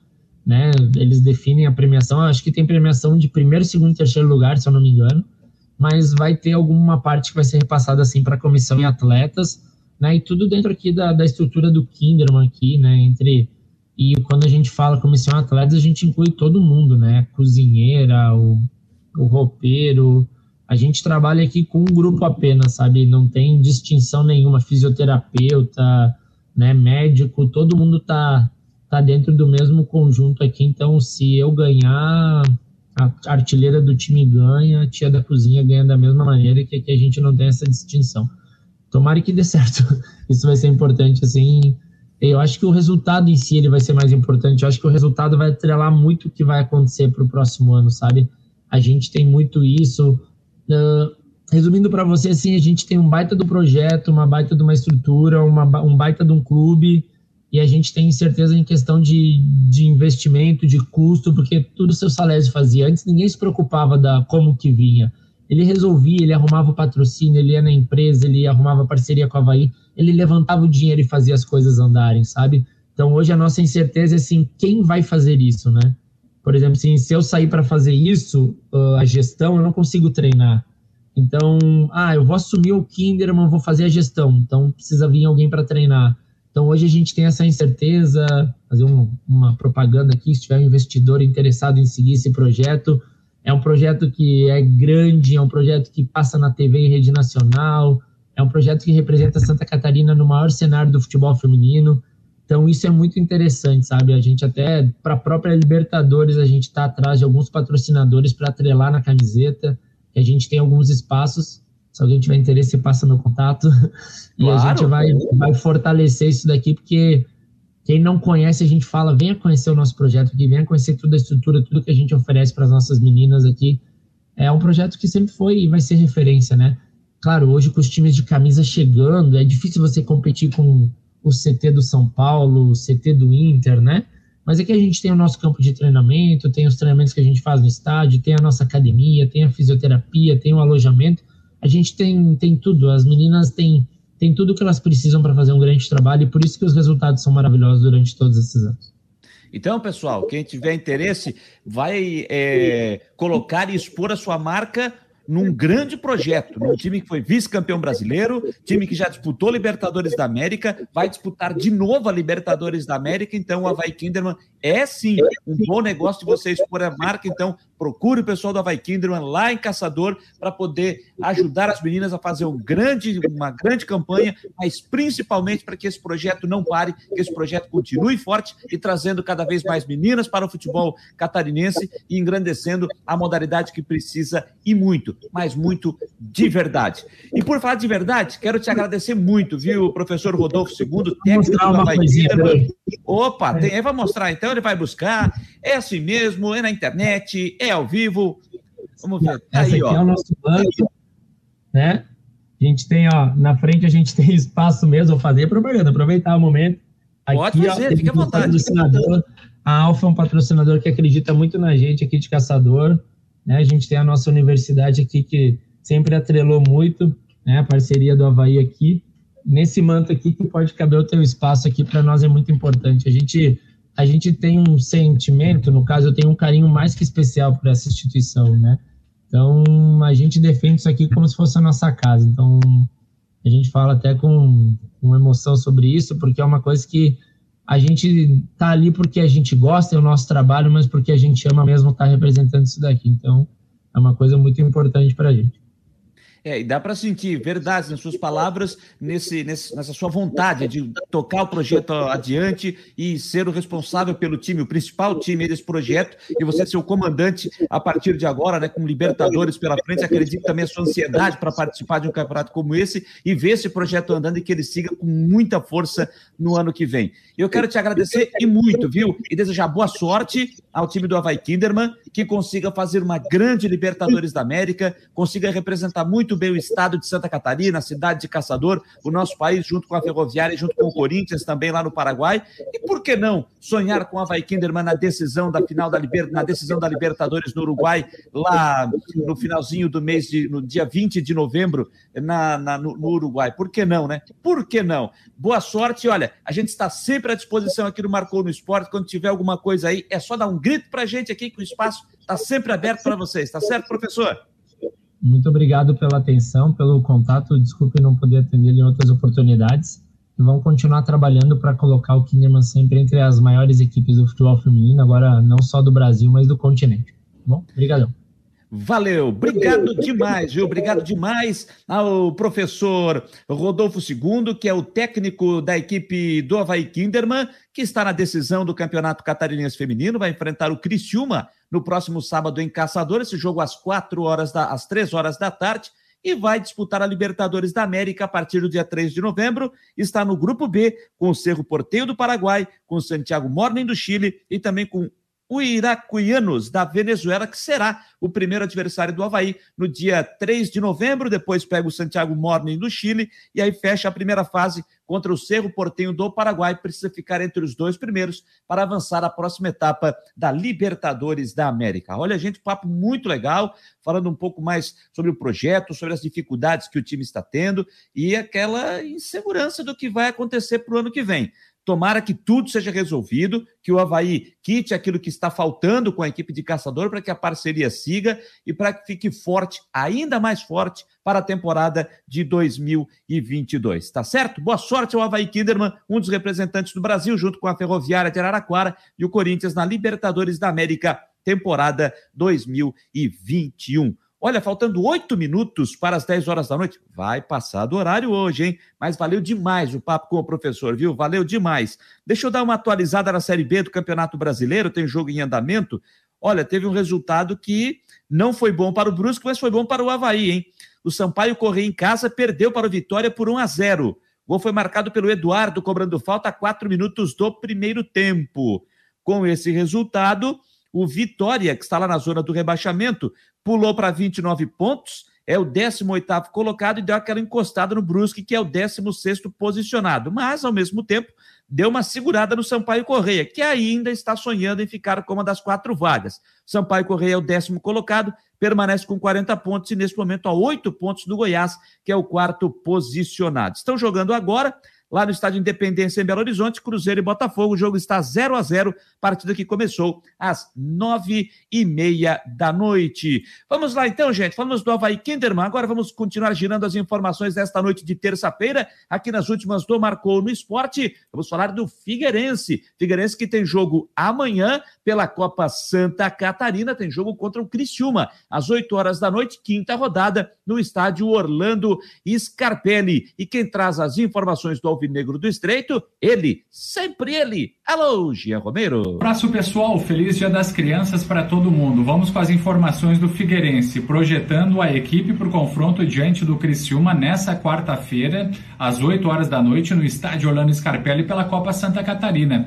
né, eles definem a premiação, acho que tem premiação de primeiro, segundo e terceiro lugar, se eu não me engano, mas vai ter alguma parte que vai ser repassada assim para a comissão e atletas, né, e tudo dentro aqui da, da estrutura do Kinderman aqui, né, entre e quando a gente fala comissão atletas, a gente inclui todo mundo, né? Cozinheira, o, o roupeiro. A gente trabalha aqui com um grupo apenas, sabe? Não tem distinção nenhuma. Fisioterapeuta, né? Médico, todo mundo tá, tá dentro do mesmo conjunto aqui. Então, se eu ganhar, a artilheira do time ganha, a tia da cozinha ganha da mesma maneira, que aqui a gente não tem essa distinção. Tomara que dê [LAUGHS] certo. Isso vai ser importante, assim, eu acho que o resultado em si ele vai ser mais importante. Eu acho que o resultado vai atrelar muito o que vai acontecer para o próximo ano, sabe? A gente tem muito isso. Uh, resumindo para você, assim, a gente tem um baita do projeto, uma baita de uma estrutura, uma, um baita de um clube, e a gente tem certeza em questão de, de investimento, de custo, porque tudo o seu Salésio fazia. Antes ninguém se preocupava da como que vinha. Ele resolvia, ele arrumava o patrocínio, ele ia na empresa, ele arrumava parceria com a Havaí ele levantava o dinheiro e fazia as coisas andarem, sabe? Então hoje a nossa incerteza é assim, quem vai fazer isso, né? Por exemplo, assim, se eu sair para fazer isso, uh, a gestão, eu não consigo treinar. Então, ah, eu vou assumir o Kinderman, vou fazer a gestão. Então precisa vir alguém para treinar. Então hoje a gente tem essa incerteza, fazer um, uma propaganda aqui, se tiver um investidor interessado em seguir esse projeto, é um projeto que é grande, é um projeto que passa na TV em rede nacional, é um projeto que representa Santa Catarina no maior cenário do futebol feminino. Então isso é muito interessante, sabe? A gente até para a própria Libertadores a gente está atrás de alguns patrocinadores para atrelar na camiseta. A gente tem alguns espaços. Se alguém tiver interesse, passa meu contato. [LAUGHS] E claro. a gente vai, vai fortalecer isso daqui, porque quem não conhece, a gente fala, venha conhecer o nosso projeto aqui, venha conhecer toda a estrutura, tudo que a gente oferece para as nossas meninas aqui. É um projeto que sempre foi e vai ser referência, né? Claro, hoje com os times de camisa chegando, é difícil você competir com o CT do São Paulo, o CT do Inter, né? Mas aqui a gente tem o nosso campo de treinamento, tem os treinamentos que a gente faz no estádio, tem a nossa academia, tem a fisioterapia, tem o alojamento. A gente tem, tem tudo. As meninas têm, têm tudo que elas precisam para fazer um grande trabalho e por isso que os resultados são maravilhosos durante todos esses anos. Então, pessoal, quem tiver interesse, vai é, colocar e expor a sua marca num grande projeto, num time que foi vice-campeão brasileiro, time que já disputou Libertadores da América, vai disputar de novo a Libertadores da América, então o Havaí Kinderman é sim um bom negócio de você expor a marca, então procure o pessoal do Havaí Kinderman lá em Caçador para poder ajudar as meninas a fazer um grande, uma grande campanha, mas principalmente para que esse projeto não pare, que esse projeto continue forte e trazendo cada vez mais meninas para o futebol catarinense e engrandecendo a modalidade que precisa e muito, mas muito de verdade. E por falar de verdade, quero te agradecer muito, viu, professor Rodolfo II, técnico Kinderman. Opa, tem, vai mostrar então, ele vai buscar, é assim mesmo, é na internet, é ao vivo. Vamos ver. Tá aí, ó. é o nosso banco, né? A gente tem, ó, na frente a gente tem espaço mesmo, vou fazer propaganda, aproveitar o momento. Aqui, Pode fazer, ó, fica à vontade. A Alfa é um patrocinador que acredita muito na gente aqui de Caçador. Né? A gente tem a nossa universidade aqui que sempre atrelou muito, né? A parceria do Havaí aqui. Nesse manto aqui que pode caber o teu espaço aqui para nós é muito importante. A gente a gente tem um sentimento, no caso, eu tenho um carinho mais que especial por essa instituição, né? Então, a gente defende isso aqui como se fosse a nossa casa. Então, a gente fala até com, com emoção sobre isso, porque é uma coisa que a gente tá ali porque a gente gosta, é o nosso trabalho, mas porque a gente ama mesmo estar tá representando isso daqui. Então, é uma coisa muito importante para a gente. É, e dá para sentir verdades nas suas palavras, nesse, nesse, nessa sua vontade de tocar o projeto adiante e ser o responsável pelo time, o principal time desse projeto, e você ser o comandante a partir de agora, né, com Libertadores pela frente. Acredito também a sua ansiedade para participar de um campeonato como esse e ver esse projeto andando e que ele siga com muita força no ano que vem. Eu quero te agradecer e muito, viu? E desejar boa sorte ao time do Havaí Kinderman, que consiga fazer uma grande Libertadores da América, consiga representar muito bem o estado de Santa Catarina, a cidade de Caçador, o nosso país, junto com a Ferroviária junto com o Corinthians também lá no Paraguai. E por que não sonhar com o Havaí Kinderman na decisão da final da Liber... na decisão da Libertadores no Uruguai, lá no finalzinho do mês de no dia 20 de novembro, na, na no, no Uruguai? Por que não, né? Por que não? Boa sorte, olha, a gente está sempre à disposição aqui no Marcou no Esporte, quando tiver alguma coisa aí, é só dar um grito para a gente aqui que o espaço está sempre aberto para vocês, tá certo, professor? Muito obrigado pela atenção, pelo contato. Desculpe não poder atender em outras oportunidades. E vamos continuar trabalhando para colocar o Kinderman sempre entre as maiores equipes do futebol feminino, agora não só do Brasil, mas do continente. Tá bom, obrigadão. Valeu, obrigado demais, viu? Obrigado demais ao professor Rodolfo II, que é o técnico da equipe do Havaí Kinderman, que está na decisão do Campeonato Catarinense Feminino, vai enfrentar o Criciúma no próximo sábado em Caçador, esse jogo às quatro horas, da, às três horas da tarde, e vai disputar a Libertadores da América a partir do dia 3 de novembro. Está no grupo B, com o Cerro Porteio do Paraguai, com o Santiago Morning do Chile e também com o Iracuianos da Venezuela, que será o primeiro adversário do Havaí no dia 3 de novembro. Depois pega o Santiago Morning do Chile e aí fecha a primeira fase contra o Cerro Portenho do Paraguai. Precisa ficar entre os dois primeiros para avançar à próxima etapa da Libertadores da América. Olha, gente, papo muito legal, falando um pouco mais sobre o projeto, sobre as dificuldades que o time está tendo e aquela insegurança do que vai acontecer para o ano que vem. Tomara que tudo seja resolvido, que o Havaí quite aquilo que está faltando com a equipe de caçador para que a parceria siga e para que fique forte, ainda mais forte, para a temporada de 2022. Tá certo? Boa sorte ao Havaí Kinderman, um dos representantes do Brasil, junto com a Ferroviária de Araraquara e o Corinthians na Libertadores da América, temporada 2021. Olha, faltando oito minutos para as 10 horas da noite. Vai passar do horário hoje, hein? Mas valeu demais o papo com o professor, viu? Valeu demais. Deixa eu dar uma atualizada na Série B do Campeonato Brasileiro, tem jogo em andamento. Olha, teve um resultado que não foi bom para o Brusque, mas foi bom para o Havaí, hein? O Sampaio Correia em casa perdeu para o Vitória por 1 a 0. O gol foi marcado pelo Eduardo, cobrando falta a quatro minutos do primeiro tempo. Com esse resultado, o Vitória, que está lá na zona do rebaixamento, pulou para 29 pontos, é o 18º colocado e deu aquela encostada no Brusque, que é o 16º posicionado. Mas, ao mesmo tempo, deu uma segurada no Sampaio Correia, que ainda está sonhando em ficar com uma das quatro vagas. Sampaio Correia é o décimo colocado, permanece com 40 pontos e, nesse momento, a oito pontos do Goiás, que é o quarto posicionado. Estão jogando agora lá no Estádio Independência em Belo Horizonte, Cruzeiro e Botafogo. O jogo está 0 a 0 partida que começou às nove e meia da noite. Vamos lá então, gente. Falamos do Havaí Kinderman. Agora vamos continuar girando as informações desta noite de terça-feira, aqui nas últimas do Marcou no Esporte. Vamos falar do Figueirense. Figueirense que tem jogo amanhã pela Copa Santa Catarina, tem jogo contra o Criciúma, às 8 horas da noite, quinta rodada, no estádio Orlando Scarpelli. E quem traz as informações do Alvinegro do Estreito, ele, sempre ele. Alô, Gia Romero. Abraço pessoal, feliz Dia das Crianças para todo mundo. Vamos com as informações do Figueirense, projetando a equipe para o confronto diante do Criciúma nessa quarta-feira, às 8 horas da noite, no estádio Orlando Scarpelli pela Copa Santa Catarina.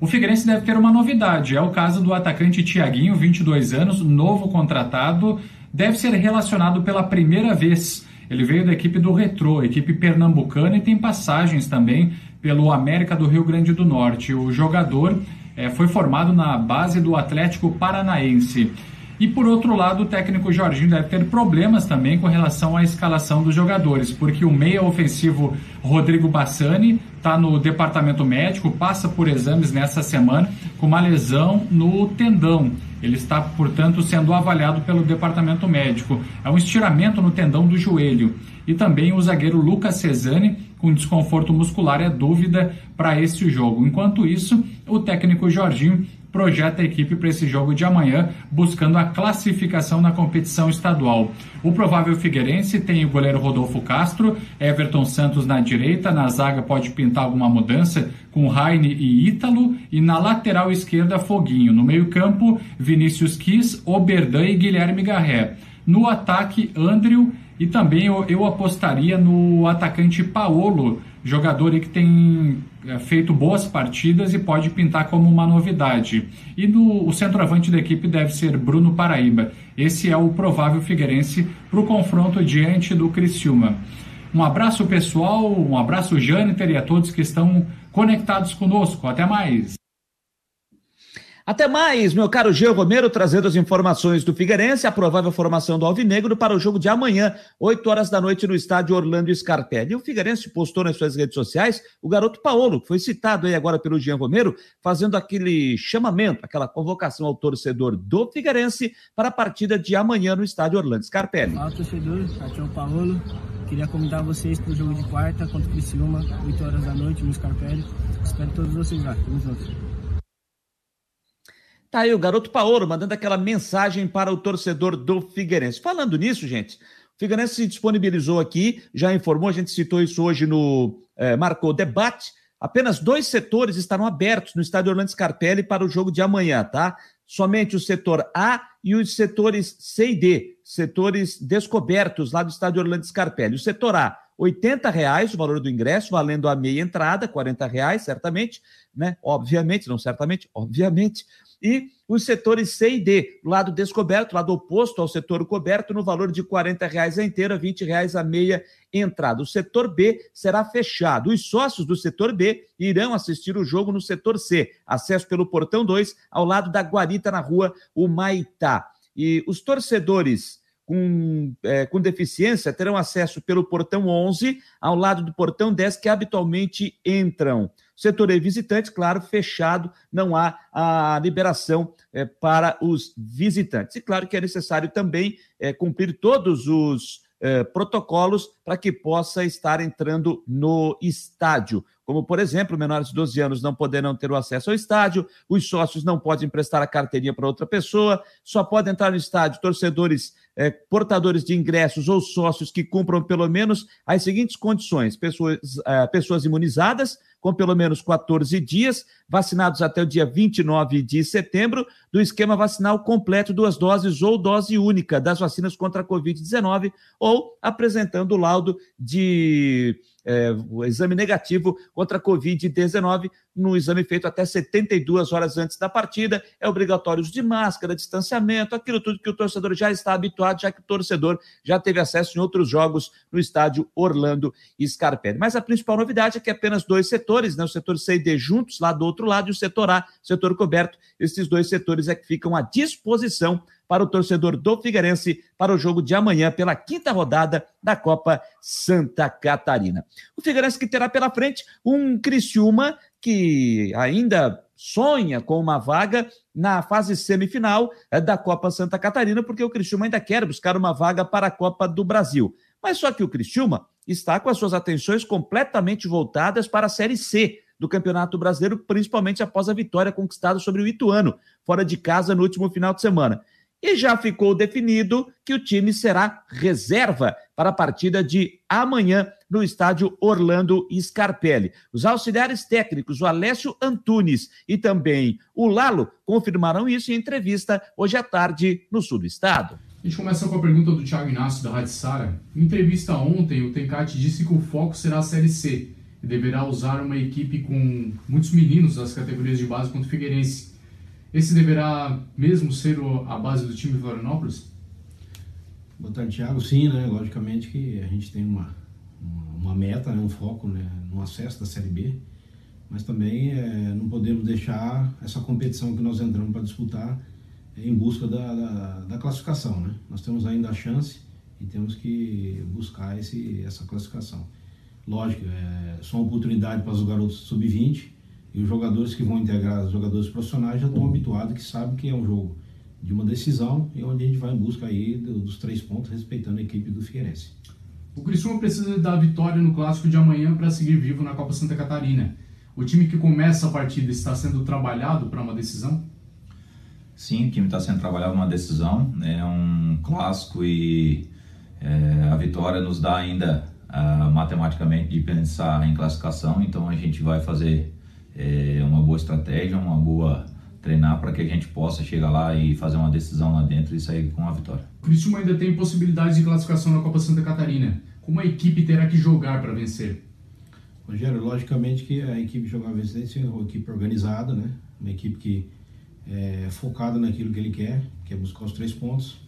O Figueirense deve ter uma novidade, é o caso do atacante Tiaguinho, 22 anos, novo contratado, deve ser relacionado pela primeira vez. Ele veio da equipe do Retrô, equipe pernambucana, e tem passagens também pelo América do Rio Grande do Norte. O jogador é, foi formado na base do Atlético Paranaense. E por outro lado, o técnico Jorginho deve ter problemas também com relação à escalação dos jogadores, porque o meia ofensivo Rodrigo Bassani está no departamento médico, passa por exames nessa semana com uma lesão no tendão. Ele está, portanto, sendo avaliado pelo departamento médico. É um estiramento no tendão do joelho. E também o zagueiro Lucas Cesani com desconforto muscular é dúvida para este jogo. Enquanto isso, o técnico Jorginho projeta a equipe para esse jogo de amanhã, buscando a classificação na competição estadual. O provável Figueirense tem o goleiro Rodolfo Castro, Everton Santos na direita, na zaga pode pintar alguma mudança com Raine e Ítalo, e na lateral esquerda Foguinho. No meio-campo, Vinícius Quis, Oberdan e Guilherme Garré. No ataque, Andrew e também eu, eu apostaria no atacante Paolo, jogador que tem feito boas partidas e pode pintar como uma novidade. E no, o centroavante da equipe deve ser Bruno Paraíba. Esse é o provável Figueirense para o confronto diante do Criciúma. Um abraço pessoal, um abraço Jâniter e a todos que estão conectados conosco. Até mais! Até mais, meu caro Geo Romero, trazendo as informações do Figueirense, a provável formação do Alvinegro para o jogo de amanhã, 8 horas da noite, no estádio Orlando Scarpelli. O Figueirense postou nas suas redes sociais o garoto Paulo, que foi citado aí agora pelo Jean Romero, fazendo aquele chamamento, aquela convocação ao torcedor do Figueirense para a partida de amanhã no estádio Orlando Scarpelli. Fala, torcedor, aqui é o Paulo. Queria convidar vocês para o jogo de quarta contra o Criciúma, 8 horas da noite, no Scarpelli. Espero todos vocês lá. Tamo junto. Tá aí o garoto Paoro mandando aquela mensagem para o torcedor do Figueirense. Falando nisso, gente, o Figueirense se disponibilizou aqui, já informou, a gente citou isso hoje no é, Marcou Debate. Apenas dois setores estarão abertos no estádio Orlando Scarpelli para o jogo de amanhã, tá? Somente o setor A e os setores C e D, setores descobertos lá do estádio Orlando Scarpelli. O setor A, R$ reais o valor do ingresso, valendo a meia entrada, R$ reais, certamente, né? Obviamente, não certamente, obviamente e os setores C e D, lado descoberto, lado oposto ao setor coberto, no valor de R$ reais a inteira, R$ reais a meia entrada. O setor B será fechado. Os sócios do setor B irão assistir o jogo no setor C, acesso pelo portão 2, ao lado da Guarita, na rua Humaitá. E os torcedores com, é, com deficiência terão acesso pelo portão 11, ao lado do portão 10, que habitualmente entram. Setor E visitantes, claro, fechado, não há a liberação é, para os visitantes. E claro que é necessário também é, cumprir todos os é, protocolos para que possa estar entrando no estádio. Como, por exemplo, menores de 12 anos não poderão ter o acesso ao estádio, os sócios não podem emprestar a carteirinha para outra pessoa, só podem entrar no estádio torcedores é, portadores de ingressos ou sócios que cumpram pelo menos as seguintes condições: pessoas, é, pessoas imunizadas, com pelo menos 14 dias, vacinados até o dia 29 de setembro, do esquema vacinal completo, duas doses ou dose única das vacinas contra a Covid-19, ou apresentando laudo de é, exame negativo contra a Covid-19 no exame feito até 72 horas antes da partida. É obrigatório uso de máscara, distanciamento, aquilo tudo que o torcedor já está habituado, já que o torcedor já teve acesso em outros jogos no estádio Orlando Scarpelli. Mas a principal novidade é que apenas dois setores, né, o setor C e D juntos lá do outro lado e o setor A, setor coberto, esses dois setores é que ficam à disposição para o torcedor do Figueirense para o jogo de amanhã pela quinta rodada da Copa Santa Catarina. O Figueirense que terá pela frente um Criciúma que ainda sonha com uma vaga na fase semifinal eh, da Copa Santa Catarina, porque o Criciúma ainda quer buscar uma vaga para a Copa do Brasil. Mas só que o Criciúma está com as suas atenções completamente voltadas para a Série C do Campeonato Brasileiro, principalmente após a vitória conquistada sobre o Ituano, fora de casa no último final de semana e já ficou definido que o time será reserva para a partida de amanhã no estádio Orlando Scarpelli. Os auxiliares técnicos, o Alessio Antunes e também o Lalo, confirmaram isso em entrevista hoje à tarde no sul do estado. A gente começa com a pergunta do Thiago Inácio da Rádio Sara. Em entrevista ontem, o Tencate disse que o foco será a Série C e deverá usar uma equipe com muitos meninos das categorias de base contra o Figueirense. Esse deverá mesmo ser a base do time de Florianópolis? Boa tarde, Thiago. Sim, né? Logicamente que a gente tem uma, uma meta, né? um foco né? no acesso da Série B, mas também é, não podemos deixar essa competição que nós entramos para disputar em busca da, da, da, classificação. Né? Nós temos ainda a chance e temos que buscar esse, essa classificação. Lógico, é só uma oportunidade para os garotos sub-20, e os jogadores que vão integrar, os jogadores profissionais, já estão habituados, que sabem que é um jogo de uma decisão e onde a gente vai em busca aí dos três pontos, respeitando a equipe do Figueirense. O Criciúma precisa da vitória no clássico de amanhã para seguir vivo na Copa Santa Catarina. O time que começa a partida está sendo trabalhado para uma decisão? Sim, o time está sendo trabalhado uma decisão. É um clássico e é, a vitória nos dá ainda uh, matematicamente de pensar em classificação. Então a gente vai fazer é, uma boa estratégia, uma boa treinar para que a gente possa chegar lá e fazer uma decisão lá dentro e sair com a vitória. O Criciúma ainda tem possibilidades de classificação na Copa Santa Catarina. Como a equipe terá que jogar para vencer? Rogério, logicamente que a equipe jogar vencer tem que ser uma equipe organizada, né? Uma equipe que é, focado naquilo que ele quer, que é buscar os três pontos.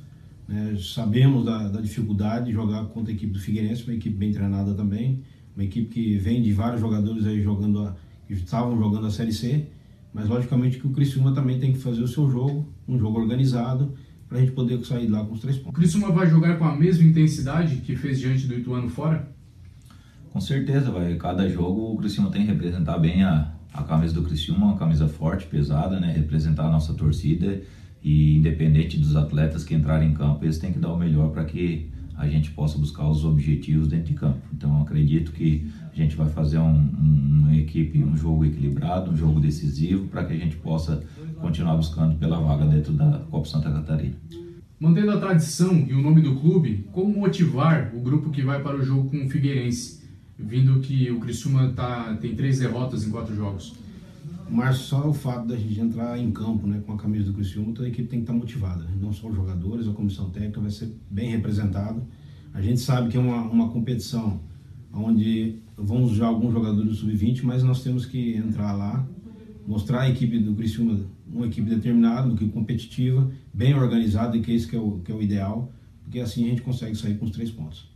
Né? Sabemos da, da, dificuldade de jogar contra a equipe do Figueirense, uma equipe bem treinada também, uma equipe que vem de vários jogadores aí jogando a, que estavam jogando a Série C, mas logicamente que o Criciúma também tem que fazer o seu jogo, um jogo organizado, para a gente poder sair lá com os três pontos. O Criciúma vai jogar com a mesma intensidade que fez diante do Ituano fora? Com certeza, vai. Cada jogo o Criciúma tem que representar bem a, a camisa do Criciúma, uma camisa forte, pesada, né? Representar a nossa torcida e independente dos atletas que entrarem em campo, eles têm que dar o melhor para que a gente possa buscar os objetivos dentro de campo. Então acredito que a gente vai fazer um, um, uma equipe, um jogo equilibrado, um jogo decisivo para que a gente possa continuar buscando pela vaga dentro da Copa Santa Catarina. Mantendo a tradição e o nome do clube, como motivar o grupo que vai para o jogo com o Figueirense? vindo que o Criciúma tá, tem três derrotas em quatro jogos? Mas só o fato da gente entrar em campo né, com a camisa do Criciúma, toda a equipe tem que estar motivada. Né? Não só os jogadores, a comissão técnica vai ser bem representado. A gente sabe que é uma, uma competição onde vamos já alguns jogadores do sub-20, mas nós temos que entrar lá, mostrar a equipe do Criciúma uma equipe determinada, uma equipe competitiva, bem organizada, e que é isso que é o, que é o ideal, porque assim a gente consegue sair com os três pontos.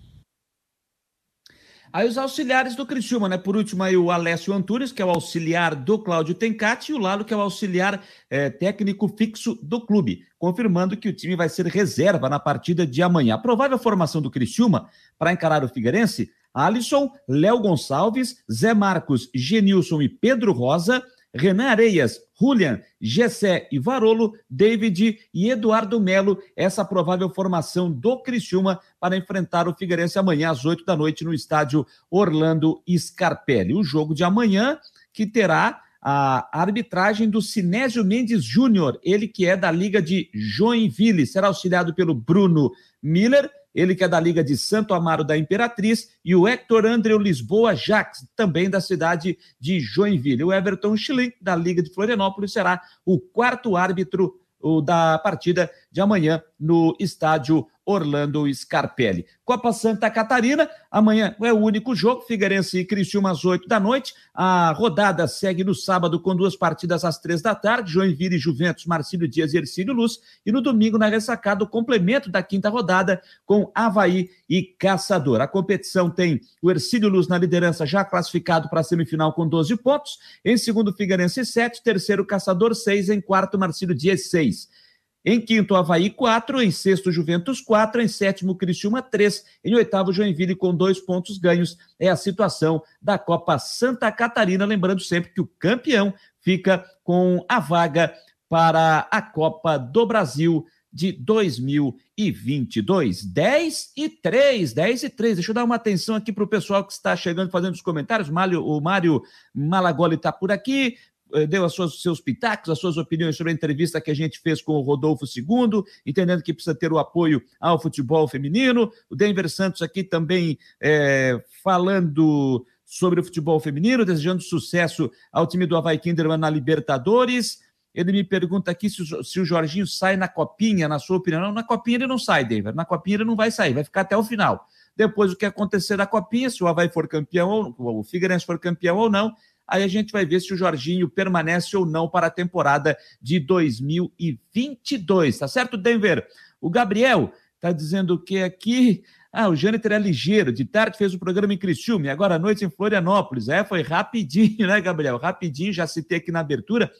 Aí os auxiliares do Criciúma, né? Por último, aí o Alessio Antunes, que é o auxiliar do Cláudio Tencati, e o Lalo, que é o auxiliar é, técnico fixo do clube, confirmando que o time vai ser reserva na partida de amanhã. A provável formação do Criciúma para encarar o Figueirense: Alisson, Léo Gonçalves, Zé Marcos, Genilson e Pedro Rosa. Renan Areias, Julian, Gessé e Varolo, David e Eduardo Melo, essa provável formação do Criciúma para enfrentar o Figueirense amanhã às 8 da noite no estádio Orlando Scarpelli. O jogo de amanhã que terá a arbitragem do Sinésio Mendes Júnior, ele que é da Liga de Joinville, será auxiliado pelo Bruno Miller ele que é da Liga de Santo Amaro da Imperatriz, e o Hector Andreu Lisboa Jacques, também da cidade de Joinville. O Everton Schilling, da Liga de Florianópolis, será o quarto árbitro da partida de amanhã no estádio Orlando Scarpelli. Copa Santa Catarina, amanhã é o único jogo, Figueirense e Criciúma às 8 da noite. A rodada segue no sábado com duas partidas às três da tarde, Joinville e Juventus, Marcílio Dias e Ercílio Luz. E no domingo, na ressacada, o complemento da quinta rodada com Havaí e Caçador. A competição tem o Ercílio Luz na liderança, já classificado para a semifinal com 12 pontos. Em segundo, Figueirense 7, terceiro, Caçador 6, em quarto, Marcílio Dias 6. Em quinto, Havaí, 4. Em sexto, Juventus, 4. Em sétimo, Criciúma, 3. Em oitavo, Joinville, com dois pontos ganhos. É a situação da Copa Santa Catarina. Lembrando sempre que o campeão fica com a vaga para a Copa do Brasil de 2022. 10 e 3, 10 e 3. Deixa eu dar uma atenção aqui para o pessoal que está chegando fazendo os comentários. O Mário Malagoli está por aqui. Eh, deu os seus pitacos, as suas opiniões sobre a entrevista que a gente fez com o Rodolfo II, entendendo que precisa ter o apoio ao futebol feminino. O Denver Santos aqui também é, falando sobre o futebol feminino, desejando sucesso ao time do Havaí Kinderman na Libertadores. Ele me pergunta aqui se o, se o Jorginho sai na copinha, na sua opinião. Não, na copinha ele não sai, Denver. Na copinha ele não vai sair, vai ficar até o final. Depois, o que acontecer na copinha, se o Havaí for campeão, ou o Figueirense for campeão ou não, Aí a gente vai ver se o Jorginho permanece ou não para a temporada de 2022, tá certo, Denver? O Gabriel tá dizendo que aqui. Ah, o Jâniter é ligeiro. De tarde fez o programa em Criciúma e agora à noite em Florianópolis. É, foi rapidinho, [LAUGHS] né, Gabriel? Rapidinho, já citei aqui na abertura.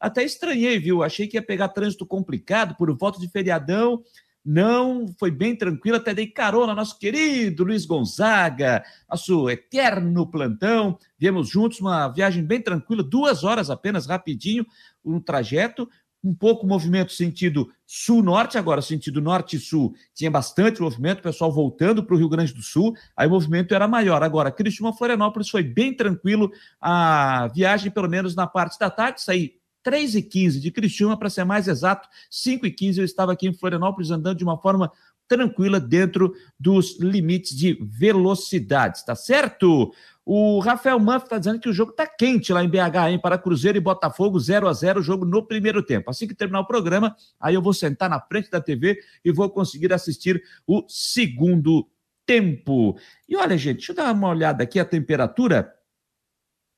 Até estranhei, viu? Achei que ia pegar trânsito complicado por volta de feriadão. Não, foi bem tranquilo, até dei carona nosso querido Luiz Gonzaga, nosso eterno plantão. Viemos juntos, uma viagem bem tranquila, duas horas apenas, rapidinho, um trajeto um pouco movimento sentido sul-norte, agora sentido norte-sul tinha bastante movimento, pessoal voltando para o Rio Grande do Sul, aí o movimento era maior. Agora, Criciúma Florianópolis foi bem tranquilo, a viagem pelo menos na parte da tarde, saí 3 e 15 de Criciúma, para ser mais exato, 5 e 15 eu estava aqui em Florianópolis andando de uma forma tranquila dentro dos limites de velocidade, tá certo? O Rafael Manf está dizendo que o jogo está quente lá em BH, hein? Para Cruzeiro e Botafogo, 0 a 0 jogo no primeiro tempo. Assim que terminar o programa, aí eu vou sentar na frente da TV e vou conseguir assistir o segundo tempo. E olha, gente, deixa eu dar uma olhada aqui a temperatura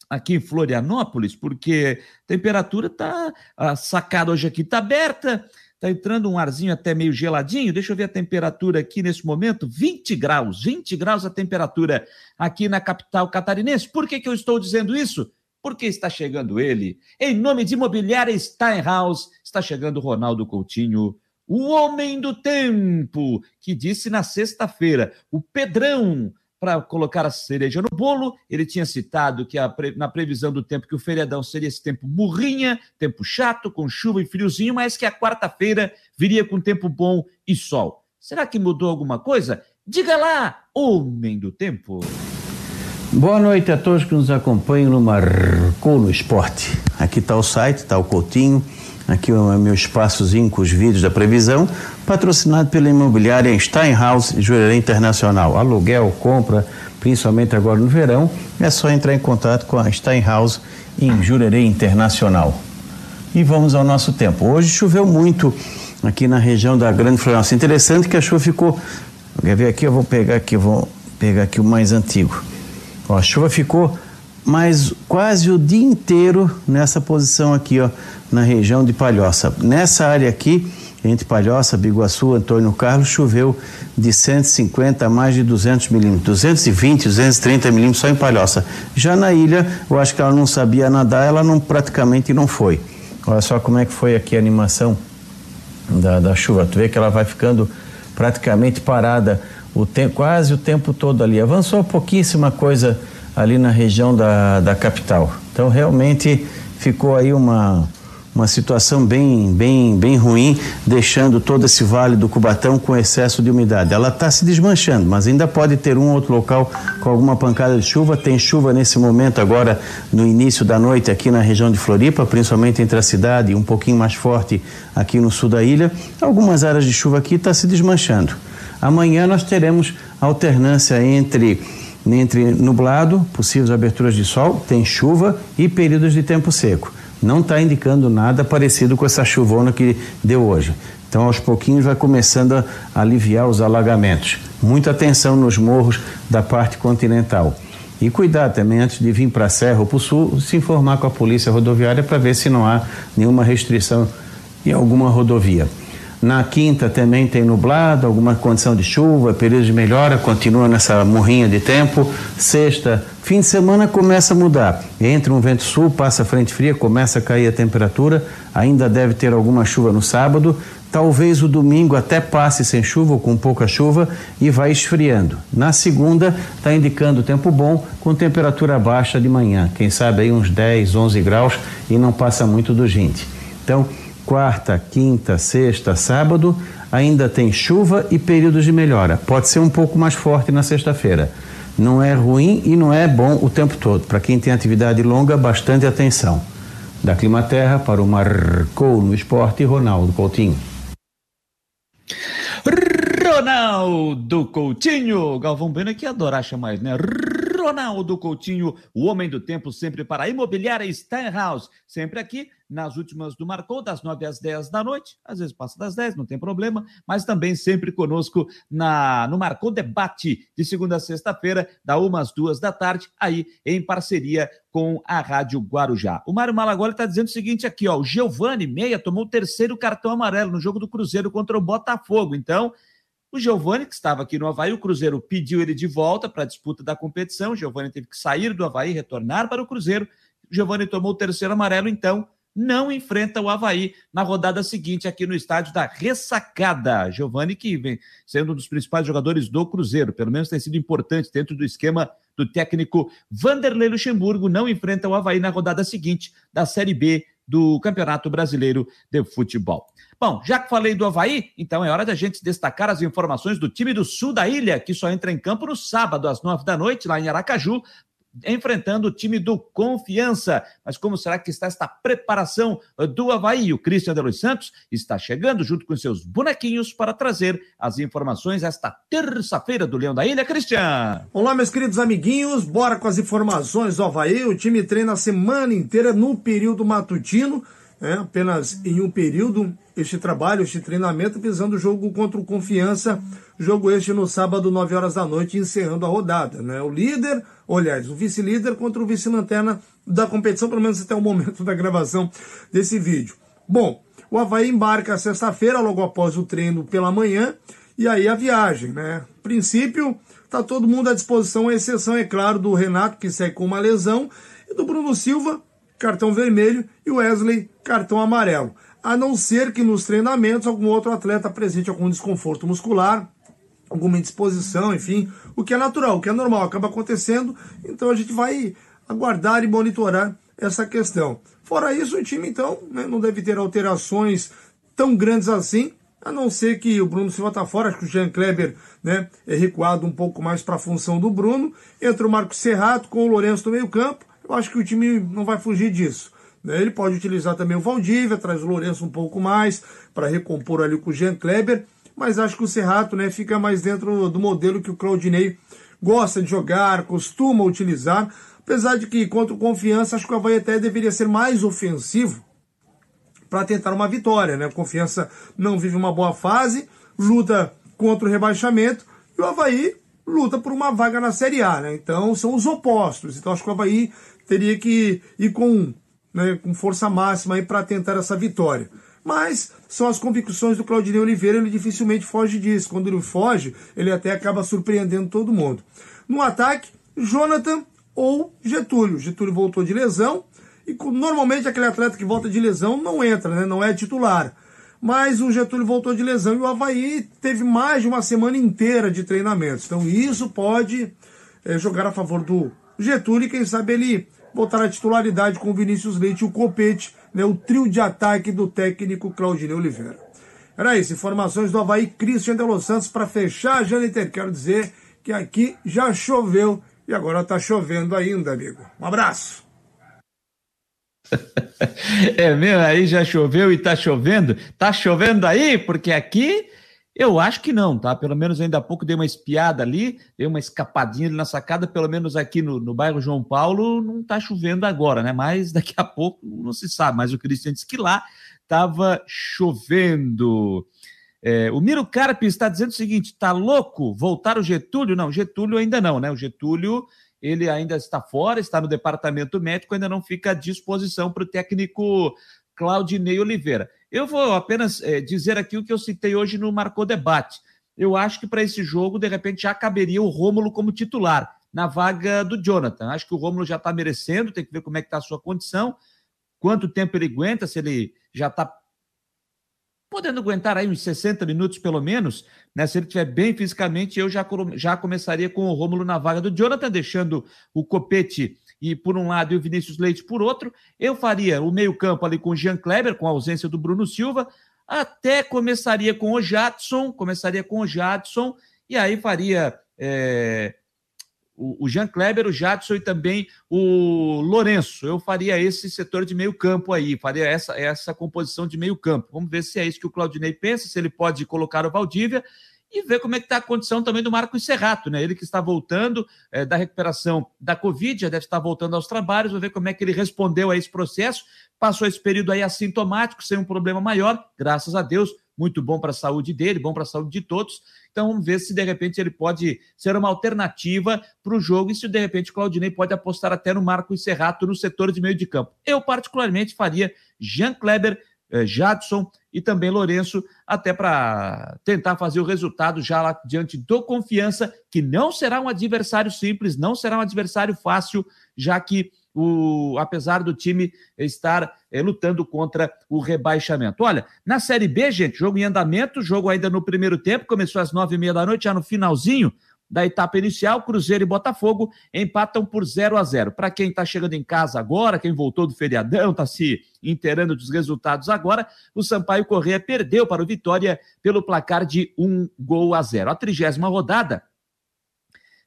aqui em Florianópolis, porque a temperatura tá a sacada hoje aqui tá aberta, tá entrando um arzinho até meio geladinho. Deixa eu ver a temperatura aqui nesse momento, 20 graus, 20 graus a temperatura aqui na capital catarinense. Por que que eu estou dizendo isso? Porque está chegando ele. Em nome de Imobiliária Steinhaus, está chegando Ronaldo Coutinho, o homem do tempo, que disse na sexta-feira, o Pedrão para colocar a cereja no bolo. Ele tinha citado que a, na previsão do tempo que o feriadão seria esse tempo murrinha, tempo chato, com chuva e friozinho, mas que a quarta-feira viria com tempo bom e sol. Será que mudou alguma coisa? Diga lá, homem do tempo. Boa noite a todos que nos acompanham no Marcou no Esporte. Aqui está o site, está o Coutinho Aqui é o meu espaçozinho com os vídeos da previsão, patrocinado pela imobiliária Steinhaus Joalheria Internacional. Aluguel, compra, principalmente agora no verão, é só entrar em contato com a Steinhaus em Joalheria Internacional. E vamos ao nosso tempo. Hoje choveu muito aqui na região da Grande Florianópolis. Interessante que a chuva ficou. Quer ver aqui? Eu vou pegar aqui, vou pegar aqui o mais antigo. Ó, a chuva ficou mais quase o dia inteiro nessa posição aqui, ó, na região de Palhoça. Nessa área aqui, entre Palhoça, Biguaçu, Antônio Carlos, choveu de 150 a mais de 200 milímetros, 220, 230 milímetros só em Palhoça. Já na ilha, eu acho que ela não sabia nadar, ela não praticamente não foi. Olha só como é que foi aqui a animação da, da chuva. Tu vê que ela vai ficando praticamente parada o tempo, quase o tempo todo ali. Avançou pouquíssima coisa ali na região da, da capital. Então realmente ficou aí uma uma situação bem, bem, bem ruim, deixando todo esse vale do Cubatão com excesso de umidade. Ela está se desmanchando, mas ainda pode ter um outro local com alguma pancada de chuva. Tem chuva nesse momento agora no início da noite aqui na região de Floripa, principalmente entre a cidade e um pouquinho mais forte aqui no sul da ilha. Algumas áreas de chuva aqui está se desmanchando. Amanhã nós teremos alternância entre entre nublado, possíveis aberturas de sol, tem chuva e períodos de tempo seco não está indicando nada parecido com essa chuvona que deu hoje. Então, aos pouquinhos, vai começando a aliviar os alagamentos. Muita atenção nos morros da parte continental. E cuidar também, antes de vir para a Serra ou para o Sul, se informar com a Polícia Rodoviária para ver se não há nenhuma restrição em alguma rodovia. Na quinta também tem nublado, alguma condição de chuva, período de melhora, continua nessa morrinha de tempo. Sexta, fim de semana começa a mudar. Entra um vento sul, passa frente fria, começa a cair a temperatura. Ainda deve ter alguma chuva no sábado. Talvez o domingo até passe sem chuva ou com pouca chuva e vai esfriando. Na segunda, está indicando tempo bom, com temperatura baixa de manhã. Quem sabe aí uns 10, 11 graus e não passa muito do 20. Então, quarta, quinta, sexta, sábado, ainda tem chuva e períodos de melhora. Pode ser um pouco mais forte na sexta-feira. Não é ruim e não é bom o tempo todo. Para quem tem atividade longa, bastante atenção. Da Climaterra para o Marcou no Esporte, Ronaldo Coutinho. Ronaldo Coutinho. Galvão Bueno que adorar chamar né? Ronaldo Coutinho, o homem do tempo, sempre para a imobiliária Steinhaus, sempre aqui nas últimas do Marcou, das 9 às 10 da noite, às vezes passa das 10, não tem problema, mas também sempre conosco na no Marcou Debate, de segunda a sexta-feira, da 1 às 2 da tarde, aí em parceria com a Rádio Guarujá. O Mário Malagoli está dizendo o seguinte aqui, ó, o Giovani Meia tomou o terceiro cartão amarelo no jogo do Cruzeiro contra o Botafogo, então o Giovani, que estava aqui no Havaí, o Cruzeiro pediu ele de volta para a disputa da competição. O Giovani teve que sair do Havaí, retornar para o Cruzeiro. O Giovani tomou o terceiro amarelo, então não enfrenta o Havaí na rodada seguinte aqui no estádio da Ressacada. Giovani, que vem sendo um dos principais jogadores do Cruzeiro, pelo menos tem sido importante dentro do esquema do técnico Vanderlei Luxemburgo, não enfrenta o Havaí na rodada seguinte da Série B do Campeonato Brasileiro de Futebol. Bom, já que falei do Havaí, então é hora da gente destacar as informações do time do sul da ilha, que só entra em campo no sábado, às nove da noite, lá em Aracaju, enfrentando o time do Confiança. Mas como será que está esta preparação do Havaí? O Christian de Los Santos está chegando junto com seus bonequinhos para trazer as informações esta terça-feira do Leão da Ilha. Christian! Olá, meus queridos amiguinhos, bora com as informações do Havaí. O time treina a semana inteira no período matutino, é, apenas em um período este trabalho, este treinamento, visando o jogo contra o Confiança, jogo este no sábado, 9 horas da noite, encerrando a rodada. Né? O líder, aliás, o vice-líder contra o vice-lanterna da competição, pelo menos até o momento [LAUGHS] da gravação desse vídeo. Bom, o Havaí embarca sexta-feira, logo após o treino pela manhã, e aí a viagem, né? Princípio, tá todo mundo à disposição, a exceção, é claro, do Renato, que segue com uma lesão, e do Bruno Silva, cartão vermelho, e o Wesley, cartão amarelo a não ser que nos treinamentos algum outro atleta apresente algum desconforto muscular, alguma indisposição, enfim, o que é natural, o que é normal, acaba acontecendo, então a gente vai aguardar e monitorar essa questão. Fora isso, o time então né, não deve ter alterações tão grandes assim, a não ser que o Bruno Silva está fora, acho que o Jean Kleber né, é recuado um pouco mais para a função do Bruno, entra o Marcos Serrato com o Lourenço no meio campo, eu acho que o time não vai fugir disso. Né? Ele pode utilizar também o Valdívia, traz o Lourenço um pouco mais para recompor ali com o Jean Kleber, mas acho que o Serrato né, fica mais dentro do modelo que o Claudinei gosta de jogar, costuma utilizar, apesar de que contra o Confiança acho que o Havaí até deveria ser mais ofensivo para tentar uma vitória. Né? Confiança não vive uma boa fase, luta contra o rebaixamento e o Havaí luta por uma vaga na Série A. Né? Então são os opostos. Então acho que o Havaí teria que ir com né, com força máxima para tentar essa vitória. Mas são as convicções do Claudinei Oliveira, ele dificilmente foge disso. Quando ele foge, ele até acaba surpreendendo todo mundo. No ataque, Jonathan ou Getúlio. Getúlio voltou de lesão e normalmente aquele atleta que volta de lesão não entra, né, não é titular. Mas o Getúlio voltou de lesão e o Havaí teve mais de uma semana inteira de treinamentos. Então isso pode é, jogar a favor do Getúlio e quem sabe ele voltar à titularidade com Vinícius Leite e o Copete, né, o trio de ataque do técnico Claudinei Oliveira. Era isso, informações do Havaí, Christian de Los Santos, para fechar a Janiter. Quero dizer que aqui já choveu e agora está chovendo ainda, amigo. Um abraço. [LAUGHS] É mesmo, aí já choveu e está chovendo. Está chovendo aí, porque aqui eu acho que não, tá? Pelo menos ainda há pouco dei uma espiada ali, dei uma escapadinha ali na sacada, pelo menos aqui no, no bairro João Paulo não tá chovendo agora, né? Mas daqui a pouco não se sabe. Mas o Cristian disse que lá estava chovendo. É, o Miro Carpe está dizendo o seguinte: tá louco voltar o Getúlio? Não, Getúlio ainda não, né? O Getúlio ele ainda está fora, está no departamento médico, ainda não fica à disposição para o técnico Claudinei Oliveira. Eu vou apenas é, dizer aqui o que eu citei hoje no Marcou Debate. Eu acho que para esse jogo, de repente, já caberia o Rômulo como titular, na vaga do Jonathan. Acho que o Rômulo já está merecendo, tem que ver como é que está a sua condição, quanto tempo ele aguenta, se ele já está podendo aguentar aí uns 60 minutos pelo menos, né? Se ele estiver bem fisicamente, eu já, já começaria com o Rômulo na vaga do Jonathan, deixando o Copete e por um lado e o Vinícius Leite por outro. Eu faria o meio-campo ali com o Jean Kleber, com a ausência do Bruno Silva, até começaria com o Jadson, começaria com o Jadson, e aí faria é, o, o Jean Kleber, o Jadson e também o Lourenço. Eu faria esse setor de meio campo aí, faria essa, essa composição de meio campo. Vamos ver se é isso que o Claudinei pensa, se ele pode colocar o Valdívia e ver como é que está a condição também do Marcos Serrato, né? Ele que está voltando é, da recuperação da Covid, já deve estar voltando aos trabalhos, vou ver como é que ele respondeu a esse processo, passou esse período aí assintomático, sem um problema maior, graças a Deus, muito bom para a saúde dele, bom para a saúde de todos. Então vamos ver se de repente ele pode ser uma alternativa para o jogo e se de repente o Claudinei pode apostar até no Marcos Serrato no setor de meio de campo. Eu particularmente faria Jean Kleber, eh, Jadson e também Lourenço, até para tentar fazer o resultado já lá diante do Confiança, que não será um adversário simples, não será um adversário fácil, já que o, apesar do time estar é, lutando contra o rebaixamento. Olha, na Série B, gente, jogo em andamento, jogo ainda no primeiro tempo, começou às nove e meia da noite, já no finalzinho, da etapa inicial, Cruzeiro e Botafogo empatam por 0 a 0. Para quem está chegando em casa agora, quem voltou do feriadão, está se inteirando dos resultados agora, o Sampaio Corrêa perdeu para o Vitória pelo placar de 1 gol a 0. A trigésima rodada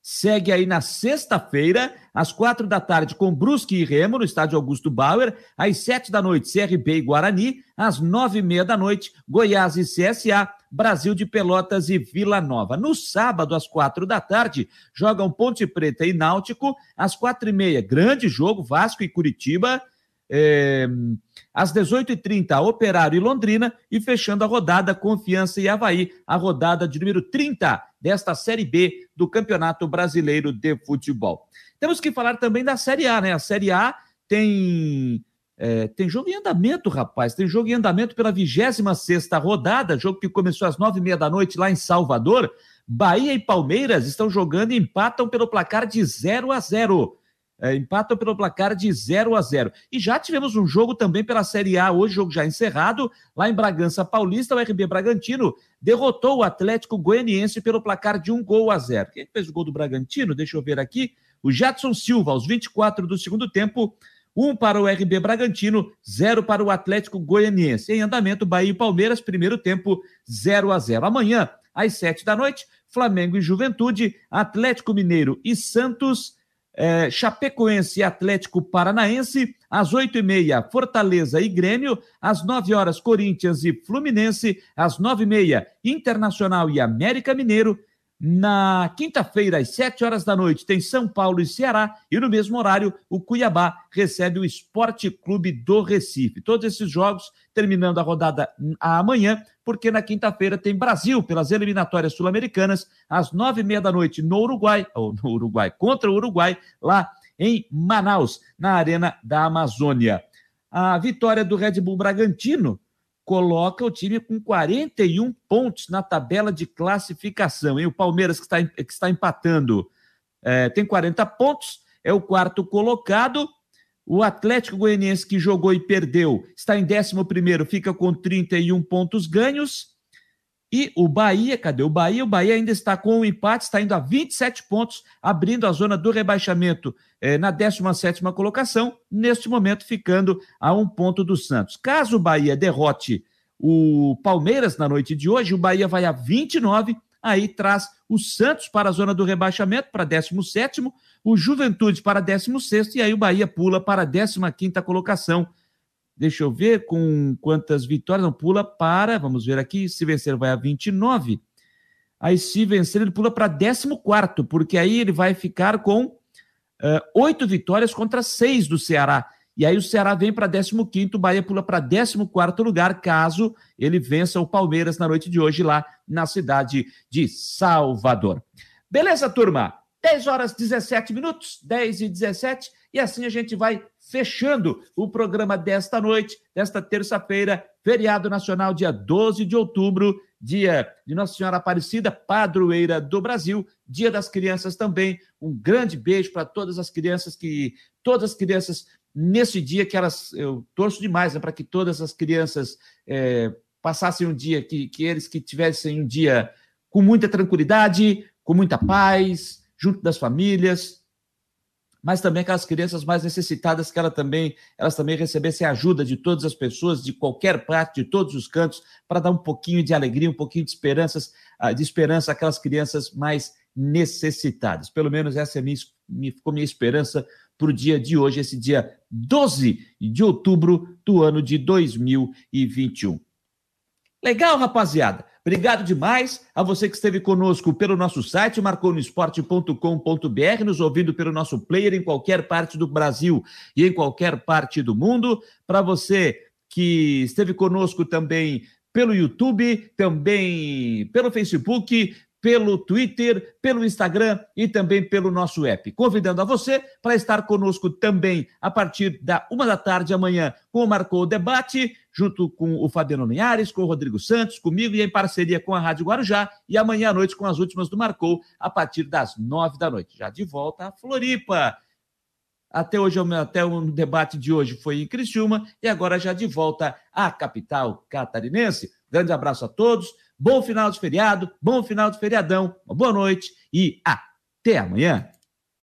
segue aí na sexta-feira, às quatro da tarde, com Brusque e Remo, no estádio Augusto Bauer, às sete da noite, CRB e Guarani, às nove e meia da noite, Goiás e CSA, Brasil de Pelotas e Vila Nova. No sábado, às quatro da tarde, jogam Ponte Preta e Náutico, às quatro e meia, grande jogo, Vasco e Curitiba, é, às 18h30, Operário e Londrina, e fechando a rodada, Confiança e Havaí, a rodada de número 30 desta Série B do Campeonato Brasileiro de Futebol. Temos que falar também da Série A, né? A Série A tem. É, tem jogo em andamento, rapaz. Tem jogo em andamento pela 26 rodada, jogo que começou às nove e meia da noite lá em Salvador. Bahia e Palmeiras estão jogando e empatam pelo placar de 0 a 0 é, empatam pelo placar de 0 a 0. E já tivemos um jogo também pela Série A, hoje, jogo já encerrado, lá em Bragança Paulista, o RB Bragantino derrotou o Atlético Goianiense pelo placar de um gol a zero. Quem fez o gol do Bragantino? Deixa eu ver aqui. O Jadson Silva, aos 24 do segundo tempo, um para o RB Bragantino, zero para o Atlético Goianiense. Em andamento, Bahia e Palmeiras, primeiro tempo, 0 a 0. Amanhã, às sete da noite, Flamengo e Juventude, Atlético Mineiro e Santos, é, Chapecoense e Atlético Paranaense, às oito e meia, Fortaleza e Grêmio, às nove horas, Corinthians e Fluminense, às nove e meia, Internacional e América Mineiro, na quinta-feira, às sete horas da noite, tem São Paulo e Ceará, e no mesmo horário, o Cuiabá recebe o Esporte Clube do Recife. Todos esses jogos terminando a rodada amanhã, porque na quinta-feira tem Brasil pelas eliminatórias sul-americanas, às nove e meia da noite no Uruguai, ou no Uruguai, contra o Uruguai, lá em Manaus, na Arena da Amazônia. A vitória do Red Bull Bragantino coloca o time com 41 pontos na tabela de classificação. E o Palmeiras, que está, que está empatando, é, tem 40 pontos, é o quarto colocado. O Atlético Goianiense, que jogou e perdeu, está em 11, fica com 31 pontos ganhos. E o Bahia, cadê o Bahia? O Bahia ainda está com o um empate, está indo a 27 pontos, abrindo a zona do rebaixamento eh, na 17 colocação, neste momento ficando a um ponto do Santos. Caso o Bahia derrote o Palmeiras na noite de hoje, o Bahia vai a 29, aí traz o Santos para a zona do rebaixamento, para 17, o Juventude para 16, e aí o Bahia pula para a 15 colocação Deixa eu ver com quantas vitórias. Não, pula para. Vamos ver aqui. Se vencer, vai a 29. Aí, se vencer, ele pula para 14, porque aí ele vai ficar com oito uh, vitórias contra seis do Ceará. E aí o Ceará vem para 15, o Bahia pula para 14 lugar, caso ele vença o Palmeiras na noite de hoje, lá na cidade de Salvador. Beleza, turma? 10 horas 17 minutos, 10 e 17, e assim a gente vai fechando o programa desta noite, desta terça-feira, feriado nacional, dia 12 de outubro, dia de Nossa Senhora Aparecida, padroeira do Brasil, dia das crianças também. Um grande beijo para todas as crianças que todas as crianças nesse dia que elas eu torço demais né, para que todas as crianças é, passassem um dia que, que eles que tivessem um dia com muita tranquilidade, com muita paz, junto das famílias, mas também aquelas crianças mais necessitadas que ela também, elas também recebessem ajuda de todas as pessoas, de qualquer parte, de todos os cantos, para dar um pouquinho de alegria, um pouquinho de esperanças, ah, de esperança àquelas crianças mais necessitadas. Pelo menos essa é minha, ficou minha esperança para o dia de hoje, esse dia 12 de outubro do ano de 2021. Legal, rapaziada? Obrigado demais a você que esteve conosco pelo nosso site, marconosport.com.br, nos ouvindo pelo nosso player em qualquer parte do Brasil e em qualquer parte do mundo. Para você que esteve conosco também pelo YouTube, também pelo Facebook, pelo Twitter, pelo Instagram e também pelo nosso app. Convidando a você para estar conosco também a partir da uma da tarde amanhã com o Marcou o Debate, junto com o Fabiano Linhares, com o Rodrigo Santos, comigo e em parceria com a Rádio Guarujá e amanhã à noite com as últimas do Marcou a partir das nove da noite. Já de volta a Floripa. Até hoje, até o debate de hoje foi em Criciúma e agora já de volta à capital catarinense. Grande abraço a todos, bom final de feriado, bom final de feriadão, uma boa noite e até amanhã.